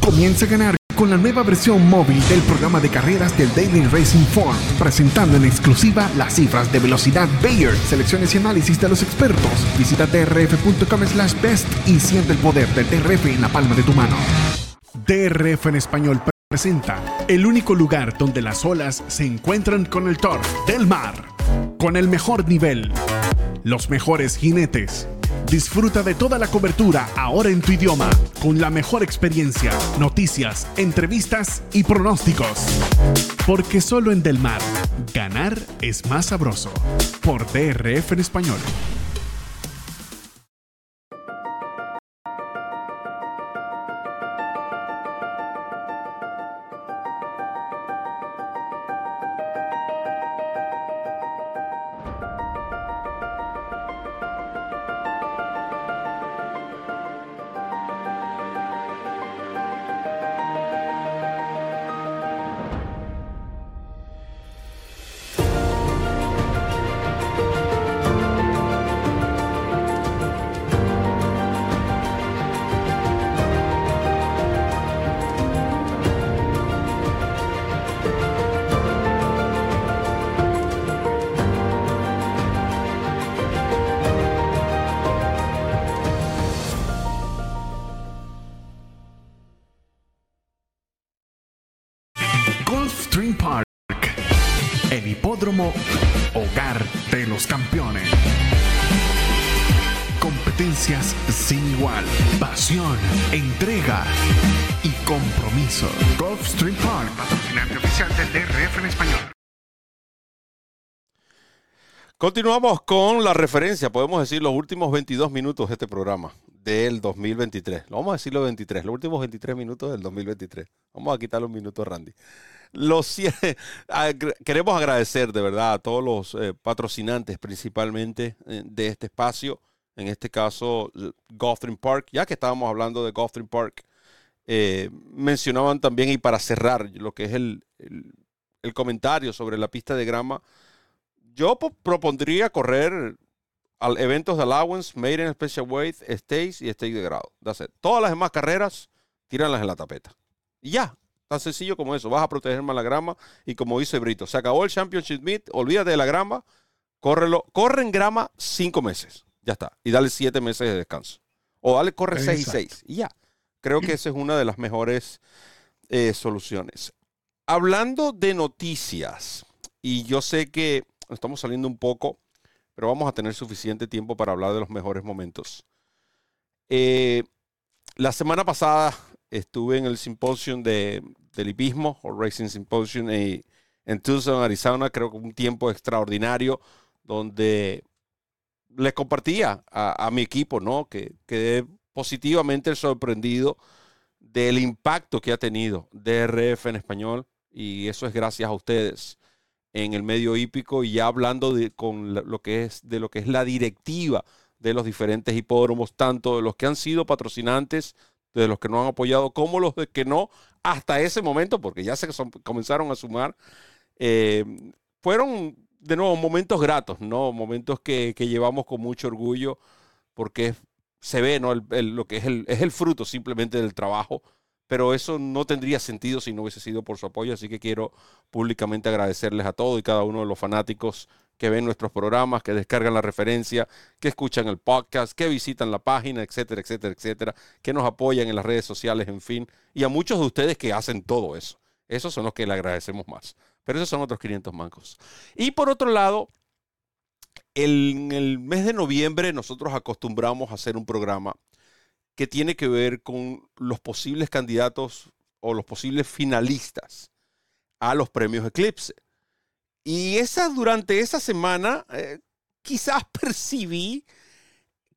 Comienza a ganar con la nueva versión móvil del programa de carreras del Daily Racing Form, presentando en exclusiva las cifras de velocidad Bayer, selecciones y análisis de los expertos. Visita drf.com slash best y siente el poder del DRF en la palma de tu mano. DRF en español presenta el único lugar donde las olas se encuentran con el Thor del mar, con el mejor nivel, los mejores jinetes Disfruta de toda la cobertura ahora en tu idioma, con la mejor experiencia, noticias, entrevistas y pronósticos. Porque solo en Del Mar, ganar es más sabroso. Por DRF en español. Continuamos con la referencia, podemos decir los últimos 22 minutos de este programa del 2023. Lo vamos a decir los 23, los últimos 23 minutos del 2023. Vamos a quitarle un minuto, Randy. Los, queremos agradecer de verdad a todos los eh, patrocinantes principalmente eh, de este espacio, en este caso Gotham Park, ya que estábamos hablando de Gotham Park, eh, mencionaban también, y para cerrar lo que es el, el, comentario sobre la pista de grama, yo propondría correr al eventos de allowance, made in special weight, stage y stage de grado. Todas las demás carreras, tíranlas en la tapeta. Y ya, Tan sencillo como eso. Vas a proteger más la grama. Y como dice Brito, se acabó el Championship Meet, olvídate de la grama, córrelo. Corre en grama cinco meses. Ya está. Y dale siete meses de descanso. O dale, corre seis y seis. Y ya. Creo que esa es una de las mejores eh, soluciones. Hablando de noticias, y yo sé que estamos saliendo un poco, pero vamos a tener suficiente tiempo para hablar de los mejores momentos. Eh, la semana pasada estuve en el simposio de, del o Racing Symposium, en Tucson, Arizona, creo que un tiempo extraordinario, donde les compartía a, mi equipo, ¿no? Que quedé positivamente sorprendido del impacto que ha tenido DRF en español, y eso es gracias a ustedes en el medio hípico y ya hablando de, con lo que es, de lo que es la directiva de los diferentes hipódromos, tanto de los que han sido patrocinantes, de los que no han apoyado, como los de que no, hasta ese momento, porque ya se comenzaron a sumar. Eh, fueron, de nuevo, momentos gratos, ¿no? Momentos que, llevamos con mucho orgullo, porque se ve, ¿no? lo que es el, es el fruto simplemente del trabajo pero eso no tendría sentido si no hubiese sido por su apoyo, así que quiero públicamente agradecerles a todos y cada uno de los fanáticos que ven nuestros programas, que descargan la referencia, que escuchan el podcast, que visitan la página, etcétera, etcétera, etcétera, que nos apoyan en las redes sociales, en fin, y a muchos de ustedes que hacen todo eso. Esos son los que le agradecemos más. Pero esos son otros 500 mancos. Y por otro lado, en el mes de noviembre nosotros acostumbramos a hacer un programa que tiene que ver con los posibles candidatos o los posibles finalistas a los premios Eclipse. Y esa, durante esa semana, eh, quizás percibí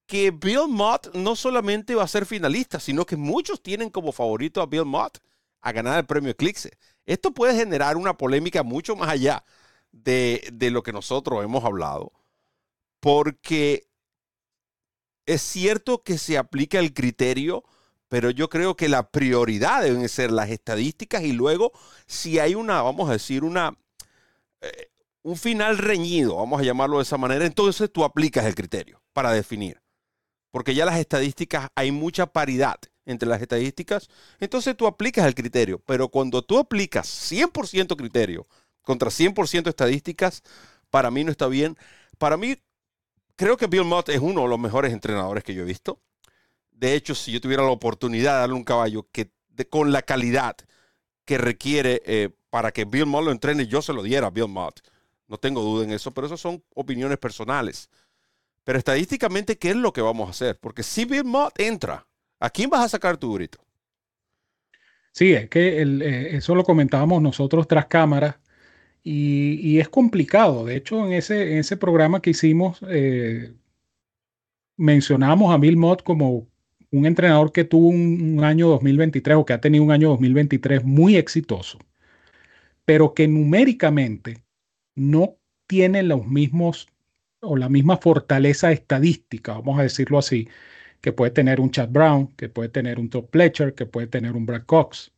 que Bill Mott no solamente va a ser finalista, sino que muchos tienen como favorito a Bill Mott a ganar el premio Eclipse. Esto puede generar una polémica mucho más allá de, de lo que nosotros hemos hablado, porque es cierto que se aplica el criterio, pero yo creo que la prioridad deben ser las estadísticas y luego si hay una, vamos a decir, una, eh, un final reñido, vamos a llamarlo de esa manera, entonces tú aplicas el criterio para definir. Porque ya las estadísticas, hay mucha paridad entre las estadísticas, entonces tú aplicas el criterio. Pero cuando tú aplicas 100% criterio contra 100% estadísticas, para mí no está bien. Para mí creo que Bill Mott es uno de los mejores entrenadores que yo he visto. De hecho, si yo tuviera la oportunidad de darle un caballo que con la calidad que requiere eh, para que Bill Mott lo entrene, yo se lo diera a Bill Mott. No tengo duda en eso, pero eso son opiniones personales. Pero estadísticamente, ¿qué es lo que vamos a hacer? Porque si Bill Mott entra, ¿a quién vas a sacar tu grito? Sí, es que eh, eso lo comentábamos nosotros tras cámaras y, es complicado. De hecho, en ese, programa que hicimos, eh, mencionamos a Bill Mott como un entrenador que tuvo un, año 2023 o que ha tenido un año 2023 muy exitoso, pero que numéricamente no tiene los mismos o la misma fortaleza estadística, vamos a decirlo así, que puede tener un Chad Brown, que puede tener un Top Pletcher, que puede tener un Brad Cox.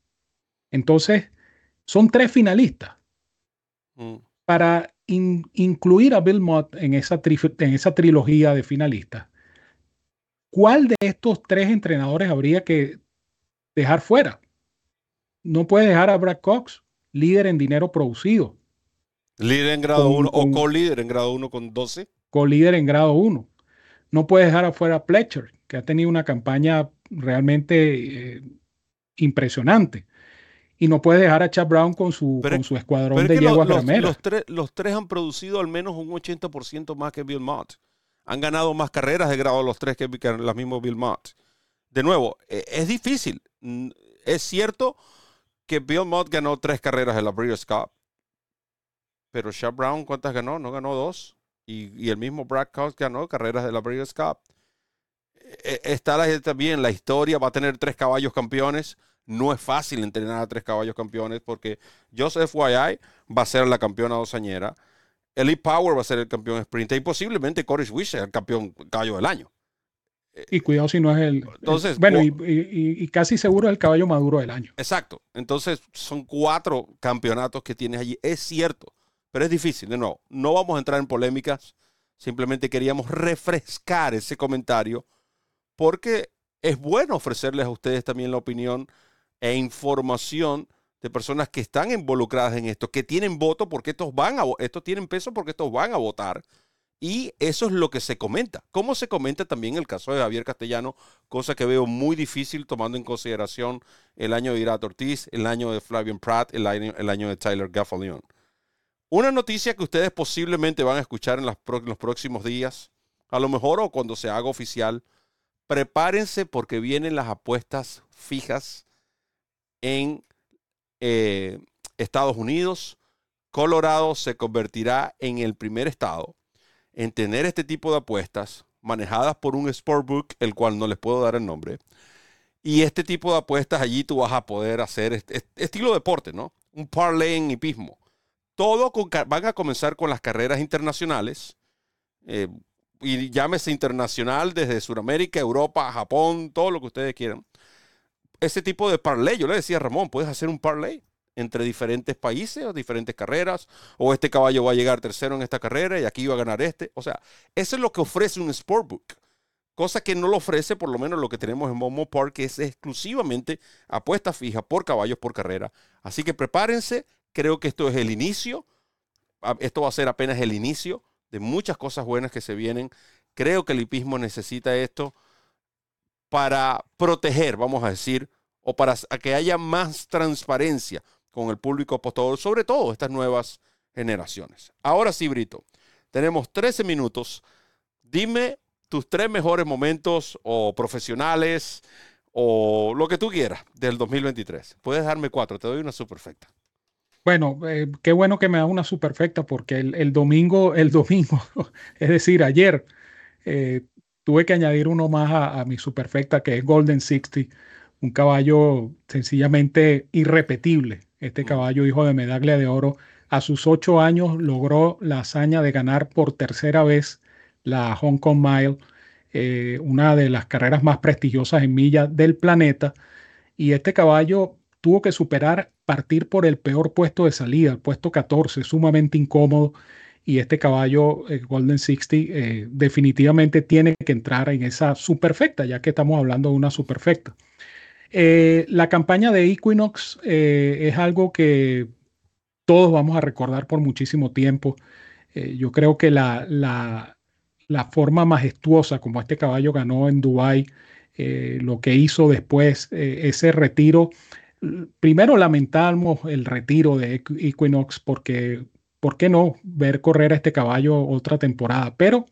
Entonces, son tres finalistas Mm. para incluir a Bill Mott en esa, en esa trilogía de finalistas, ¿cuál de estos tres entrenadores habría que dejar fuera? No puede dejar a Brad Cox, líder en dinero producido. Líder en grado 1 o co-líder en grado 1 con 12. Co-líder en grado 1. No puede dejar afuera a Pletcher, que ha tenido una campaña realmente eh, impresionante y no puede dejar a Chad Brown con su, con su escuadrón de yeguas los, los, tres, los tres han producido al menos un 80% más que Bill Mott. Han ganado más carreras de grado los tres que las mismas Bill Mott. De nuevo, e, es difícil. Es cierto que Bill Mott ganó tres carreras en la Breeders' Cup. Pero Chad Brown, ¿cuántas ganó? No ganó dos. Y, el mismo Brad Cox ganó carreras de la Breeders' Cup. E, e, está también la historia, va a tener tres caballos campeones no es fácil entrenar a tres caballos campeones porque Joseph YI va a ser la campeona dosañera, Elite Power va a ser el campeón sprint y posiblemente Corey Swish el campeón caballo del año. Y cuidado si no es el. Entonces, bueno, y, casi seguro es el caballo maduro del año. Exacto. Entonces, son cuatro campeonatos que tienes allí. Es cierto, pero es difícil. De nuevo, no vamos a entrar en polémicas. Simplemente queríamos refrescar ese comentario porque es bueno ofrecerles a ustedes también la opinión e información de personas que están involucradas en esto, que tienen voto porque estos van a estos tienen peso porque estos van a votar. Y eso es lo que se comenta. Como se comenta también el caso de Javier Castellano, cosa que veo muy difícil tomando en consideración el año de Irat Ortiz, el año de Flavian Pratt, el año, el año de Tyler Gaffalion. Una noticia que ustedes posiblemente van a escuchar en, en los próximos días, a lo mejor o cuando se haga oficial, prepárense porque vienen las apuestas fijas en eh, Estados Unidos. Colorado se convertirá en el primer estado en tener este tipo de apuestas manejadas por un sportbook, el cual no les puedo dar el nombre. Y este tipo de apuestas allí tú vas a poder hacer estilo deporte, ¿no? Un parlay en hipismo. Todo van a comenzar con las carreras internacionales. Eh, y llámese internacional desde Sudamérica, Europa, Japón, todo lo que ustedes quieran. Ese tipo de parlay, yo le decía a Ramón, puedes hacer un parlay entre diferentes países o diferentes carreras, o este caballo va a llegar tercero en esta carrera y aquí va a ganar este. O sea, eso es lo que ofrece un sportbook, cosa que no lo ofrece por lo menos lo que tenemos en Momo Park, que es exclusivamente apuesta fija por caballos por carrera. Así que prepárense, creo que esto es el inicio, ah, esto va a ser apenas el inicio de muchas cosas buenas que se vienen. Creo que el hipismo necesita esto para proteger, vamos a decir, o para que haya más transparencia con el público apostador, sobre todo estas nuevas generaciones. Ahora sí, Brito, tenemos 13 minutos. Dime tus tres mejores momentos o profesionales o lo que tú quieras del 2023. Puedes darme cuatro, te doy una superfecta. Bueno, eh, qué bueno que me da una superfecta porque el, domingo, el domingo, es decir, ayer, eh, tuve que añadir uno más a, a mi superfecta que es Golden 60, un caballo sencillamente irrepetible este caballo, hijo de medalla de oro, a sus ocho años logró la hazaña de ganar por tercera vez la Hong Kong Mile, eh, una de las carreras más prestigiosas en millas del planeta. Y este caballo tuvo que superar, partir por el peor puesto de salida, el puesto 14, sumamente incómodo. Y este caballo, el Golden 60, eh, definitivamente tiene que entrar en esa superfecta, ya que estamos hablando de una superfecta. Eh, la campaña de Equinox eh, es algo que todos vamos a recordar por muchísimo tiempo. Eh, yo creo que la, la, la, forma majestuosa como este caballo ganó en Dubai, lo que hizo después, ese retiro, primero lamentamos el retiro de Equinox porque, ¿por qué no ver correr a este caballo otra temporada? Pero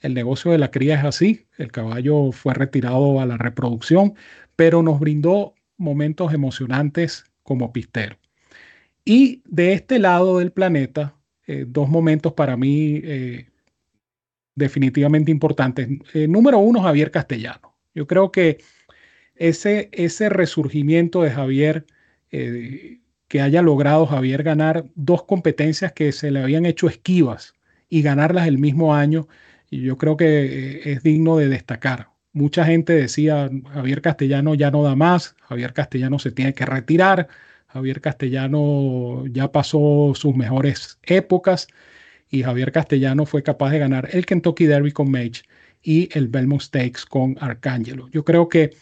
el negocio de la cría es así, el caballo fue retirado a la reproducción, pero nos brindó momentos emocionantes como pistero. Y de este lado del planeta, eh, dos momentos para mí eh, definitivamente importantes. Eh, número uno, Javier Castellano. Yo creo que ese, ese resurgimiento de Javier, que haya logrado Javier ganar dos competencias que se le habían hecho esquivas y ganarlas el mismo año, y yo creo que es digno de destacar mucha gente decía, Javier Castellano ya no da más, Javier Castellano se tiene que retirar, Javier Castellano ya pasó sus mejores épocas y Javier Castellano fue capaz de ganar el Kentucky Derby con Mage y el Belmont Stakes con Arcángelo. Yo creo que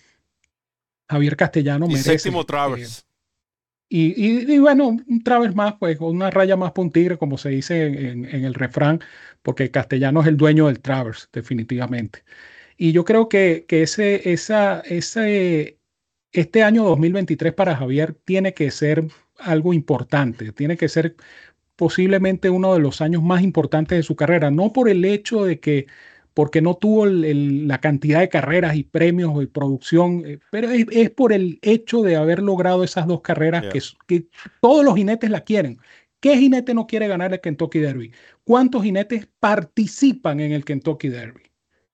Javier Castellano y merece... Séptimo Travers. Y, bueno, un Travers más, pues, una raya más para un tigre, como se dice en, en el refrán, porque Castellano es el dueño del Travers, definitivamente. Y yo creo que, ese, esa, ese, este año 2023 para Javier tiene que ser algo importante, tiene que ser posiblemente uno de los años más importantes de su carrera, no por el hecho de que, porque no tuvo la cantidad de carreras y premios y producción, eh, pero es, por el hecho de haber logrado esas dos carreras que, que, todos los jinetes la quieren. ¿Qué jinete no quiere ganar el Kentucky Derby? ¿Cuántos jinetes participan en el Kentucky Derby?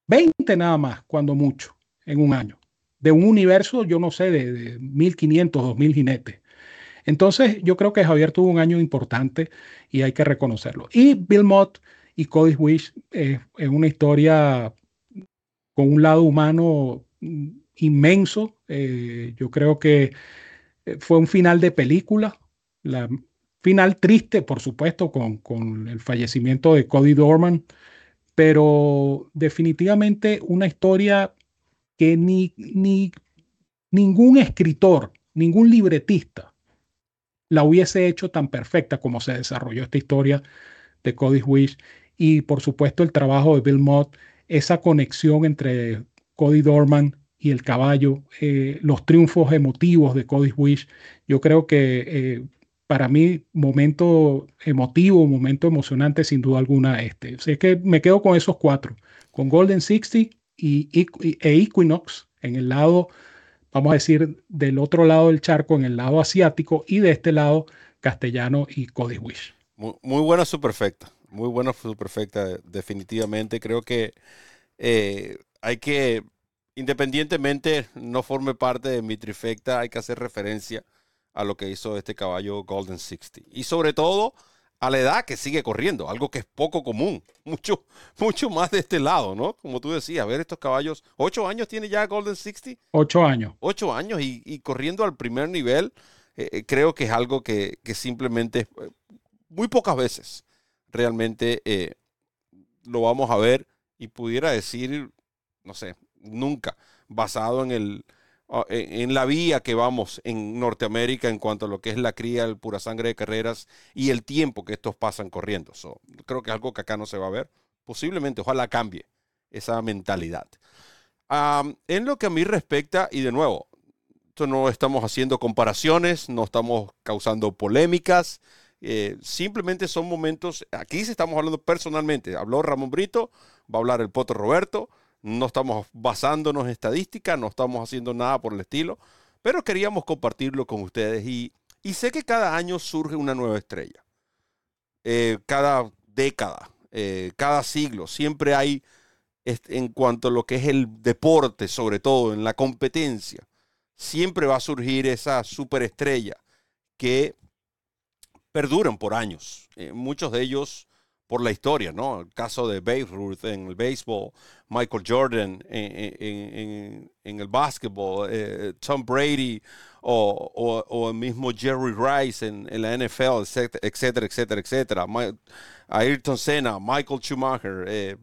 20 nada más, cuando mucho, en un año. De un universo, yo no sé, de, de 1.500, 2.000 jinetes. Entonces, yo creo que Javier tuvo un año importante y hay que reconocerlo. Y Bill Mott y Cody Wish es una historia con un lado humano inmenso. Eh, yo creo que eh, fue un final de película, la final triste, por supuesto, con, con el fallecimiento de Cody Dorman pero definitivamente una historia que ni, ni ningún escritor, ningún libretista la hubiese hecho tan perfecta como se desarrolló esta historia de Cody Wish y por supuesto el trabajo de Bill Mott, esa conexión entre Cody Dorman y el caballo, eh, los triunfos emotivos de Cody Wish, yo creo que eh, para mí, momento emotivo, momento emocionante, sin duda alguna, este. Así que me quedo con esos cuatro, con Golden 60 y, e Equinox en el lado, vamos a decir, del otro lado del charco, en el lado asiático, y de este lado, castellano y Cody Wish. Muy, muy buena superfecta, muy buena superfecta, definitivamente. Creo que eh, hay que, independientemente no forme parte de mi trifecta, hay que hacer referencia a lo que hizo este caballo Golden 60. Y sobre todo a la edad que sigue corriendo, algo que es poco común, mucho, mucho más de este lado, ¿no? Como tú decías, ver estos caballos, ocho años tiene ya Golden 60. Ocho años. Ocho años y, corriendo al primer nivel, eh, eh, creo que es algo que, simplemente eh, muy pocas veces realmente lo vamos a ver y pudiera decir, no sé, nunca, basado en el, Ah, en la vía que vamos en Norteamérica en cuanto a lo que es la cría, el pura sangre de carreras y el tiempo que estos pasan corriendo. creo que es algo que acá no se va a ver. Posiblemente, ojalá cambie esa mentalidad. en lo que a mí respecta, y de nuevo, no estamos haciendo comparaciones, no estamos causando polémicas, eh, simplemente son momentos, aquí se estamos hablando personalmente, habló Ramón Brito, va a hablar el Poto Roberto, no estamos basándonos en estadística, no estamos haciendo nada por el estilo, pero queríamos compartirlo con ustedes y, sé que cada año surge una nueva estrella. Eh, cada década, eh, cada siglo, siempre hay, en cuanto a lo que es el deporte, sobre todo en la competencia, siempre va a surgir esa superestrella que perduran por años. Eh, muchos de ellos por la historia, ¿no? El caso de Babe Ruth en el béisbol, Michael Jordan en, el básquetbol, eh, Tom Brady o, el mismo Jerry Rice en, la NFL, etcétera, etcétera, etcétera. Ayrton Senna, Michael Schumacher, eh,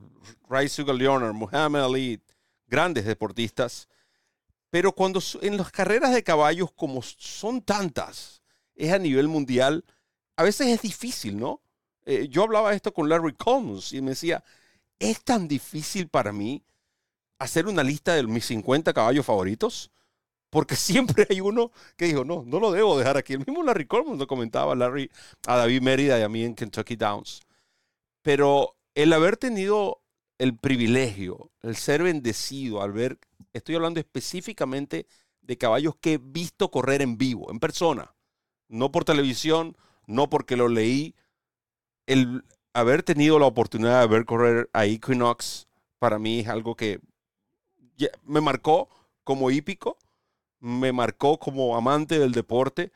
Rice Sugar Leonard, Muhammad Ali, grandes deportistas. Pero cuando en las carreras de caballos, como son tantas, es a nivel mundial, a veces es difícil, ¿no? Eh, yo hablaba esto con Larry Combs y me decía, es tan difícil para mí hacer una lista de mis 50 caballos favoritos, porque siempre hay uno que dijo, no, no lo debo dejar aquí. El mismo Larry Combs lo comentaba Larry, a David Mérida y a mí en Kentucky Downs. Pero el haber tenido el privilegio, el ser bendecido al ver, estoy hablando específicamente de caballos que he visto correr en vivo, en persona, no por televisión, no porque lo leí, el haber tenido la oportunidad de ver correr a Equinox para mí es algo que me marcó como hípico, me marcó como amante del deporte,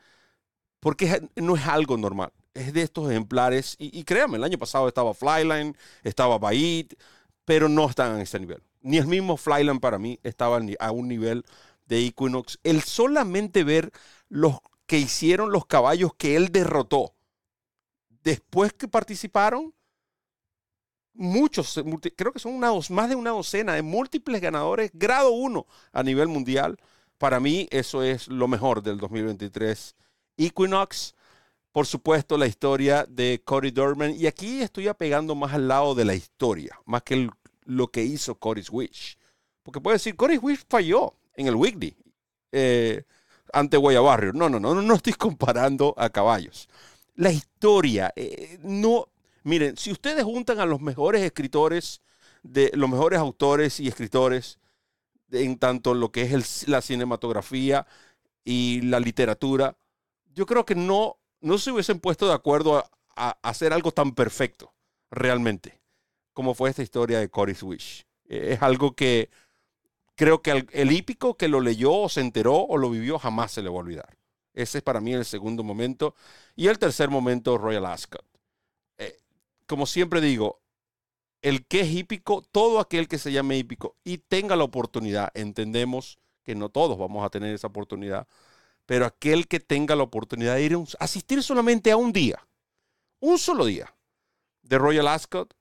porque no es algo normal. Es de estos ejemplares, y, créanme, el año pasado estaba Flyline, estaba Bait, pero no están en este nivel. Ni el mismo Flyline para mí estaba a un nivel de Equinox. El solamente ver los que hicieron los caballos que él derrotó después que participaron, muchos, creo que son una, más de una docena de múltiples ganadores, grado 1 a nivel mundial. Para mí eso es lo mejor del 2023. Equinox, por supuesto, la historia de Cory Durman. Y aquí estoy apegando más al lado de la historia, más que lo que hizo Cory Wish. Porque puede decir, Cory Wish falló en el Weekly eh, ante Guayabarrio. No, no, no, no estoy comparando a caballos la historia. Eh, no, miren, si ustedes juntan a los mejores escritores, de los mejores autores y escritores, en tanto lo que es la cinematografía y la literatura, yo creo que no, no se hubiesen puesto de acuerdo a, hacer algo tan perfecto, realmente, como fue esta historia de Cory Wish. Eh, es algo que creo que el hípico que lo leyó o se enteró o lo vivió jamás se le va a olvidar. Ese es para mí el segundo momento. Y el tercer momento, Royal Ascot. Eh, como siempre digo, el que es hípico, todo aquel que se llame hípico y tenga la oportunidad, entendemos que no todos vamos a tener esa oportunidad, pero aquel que tenga la oportunidad de ir a asistir solamente a un día, un solo día de Royal Ascot,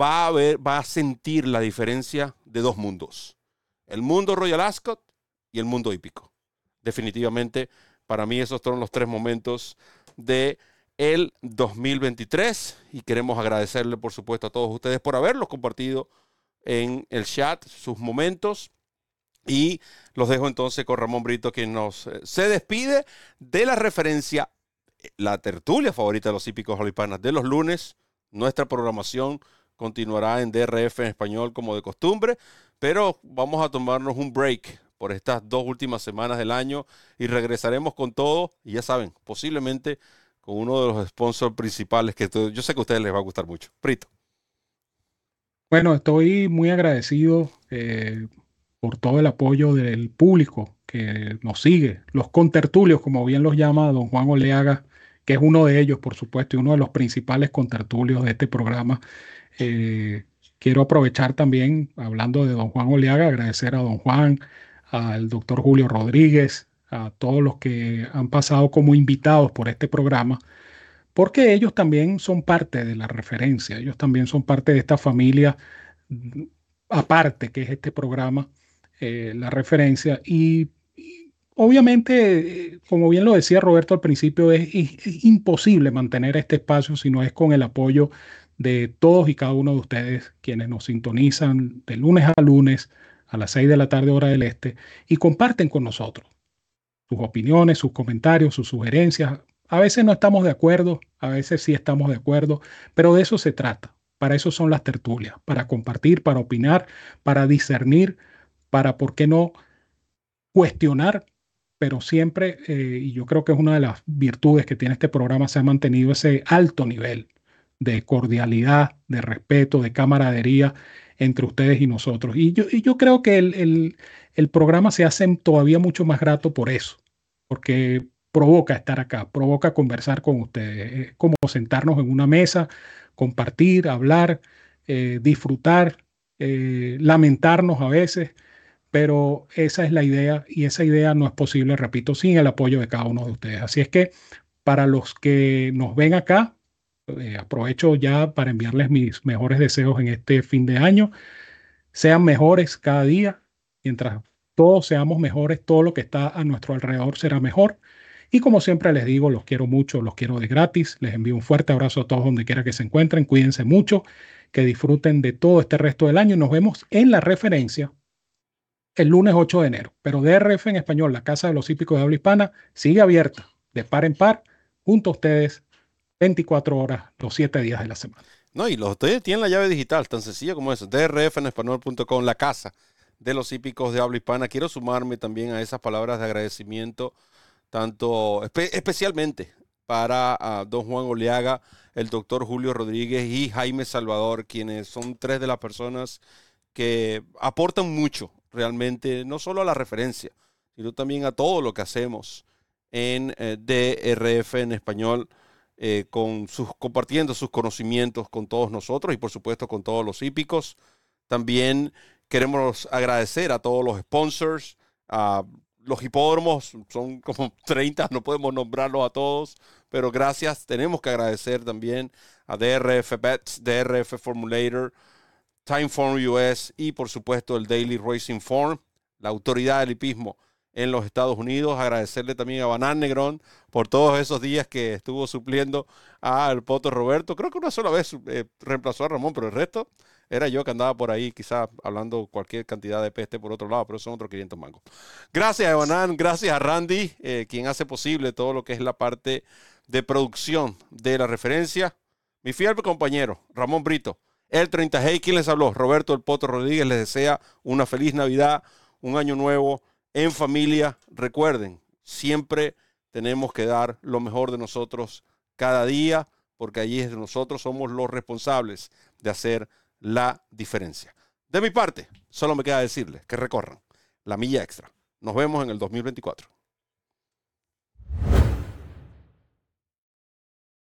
va a ver, va a sentir la diferencia de dos mundos. El mundo Royal Ascot y el mundo hípico definitivamente para mí esos fueron los tres momentos de el 2023 y queremos agradecerle por supuesto a todos ustedes por haberlos compartido en el chat sus momentos y los dejo entonces con Ramón Brito quien nos eh, se despide de la referencia la tertulia favorita de los hípicos olipanas de los lunes nuestra programación continuará en DRF en español como de costumbre pero vamos a tomarnos un break por estas dos últimas semanas del año y regresaremos con todo y ya saben, posiblemente con uno de los sponsors principales que yo sé que a ustedes les va a gustar mucho. Prito. Bueno, estoy muy agradecido eh, por todo el apoyo del público que nos sigue, los contertulios, como bien los llama don Juan Oleaga, que es uno de ellos, por supuesto, y uno de los principales contertulios de este programa. Quiero aprovechar también, hablando de don Juan Oleaga, agradecer a don Juan, al doctor Julio Rodríguez, a todos los que han pasado como invitados por este programa, porque ellos también son parte de la referencia, ellos también son parte de esta familia mm, aparte que es este programa, eh, la referencia. Y, obviamente, eh, como bien lo decía Roberto al principio, es, imposible mantener este espacio si no es con el apoyo de todos y cada uno de ustedes quienes nos sintonizan de lunes a lunes a las 6 de la tarde hora del este y comparten con nosotros sus opiniones, sus comentarios, sus sugerencias. A veces no estamos de acuerdo, a veces sí estamos de acuerdo, pero de eso se trata. Para eso son las tertulias, para compartir, para opinar, para discernir, para, ¿por qué no?, cuestionar, pero siempre, eh, y yo creo que es una de las virtudes que tiene este programa, se ha mantenido ese alto nivel de cordialidad, de respeto, de camaradería entre ustedes y nosotros. Y yo, yo creo que el, el, programa se hace todavía mucho más grato por eso, porque provoca estar acá, provoca conversar con ustedes, es como sentarnos en una mesa, compartir, hablar, eh, disfrutar, eh, lamentarnos a veces, pero esa es la idea y esa idea no es posible, repito, sin el apoyo de cada uno de ustedes. Así es que para los que nos ven acá, eh, aprovecho ya para enviarles mis mejores deseos en este fin de año. Sean mejores cada día. Mientras todos seamos mejores, todo lo que está a nuestro alrededor será mejor. Y como siempre les digo, los quiero mucho, los quiero de gratis. Les envío un fuerte abrazo a todos donde quiera que se encuentren. Cuídense mucho, que disfruten de todo este resto del año. Nos vemos en la referencia el lunes 8 de enero. Pero DRF en español, la Casa de los Hípicos de Habla Hispana, sigue abierta de par en par junto a ustedes 24 horas, los 7 días de la semana. No, y los ustedes tienen la llave digital, tan sencilla como eso, drfenespanol.com, la casa de los hípicos de habla hispana. Quiero sumarme también a esas palabras de agradecimiento, tanto especialmente para ah, don Juan Oleaga, el doctor Julio Rodríguez y Jaime Salvador, quienes son tres de las personas que aportan mucho realmente, no solo a la referencia, sino también a todo lo que hacemos en eh, DRF en español. Eh, con sus, compartiendo sus conocimientos con todos nosotros y por supuesto con todos los hípicos. También queremos agradecer a todos los sponsors, a los hipódromos, son como 30, no podemos nombrarlos a todos, pero gracias. Tenemos que agradecer también a DRF Bets, DRF Formulator, Timeform US y por supuesto el Daily Racing Form, la autoridad del hipismo en los Estados Unidos. Agradecerle también a Banán Negrón por todos esos días que estuvo supliendo al Poto Roberto. Creo que una sola vez eh, reemplazó a Ramón, pero el resto era yo que andaba por ahí, quizás hablando cualquier cantidad de peste por otro lado, pero son otros 500 mangos. Gracias a Banán, gracias a Randy, eh, quien hace posible todo lo que es la parte de producción de la referencia. Mi fiel compañero, Ramón Brito, el 30G, quien les habló, Roberto El Poto Rodríguez, les desea una feliz Navidad, un año nuevo en familia, recuerden, siempre tenemos que dar lo mejor de nosotros cada día, porque allí es de nosotros somos los responsables de hacer la diferencia. De mi parte, solo me queda decirles que recorran la milla extra. Nos vemos en el 2024.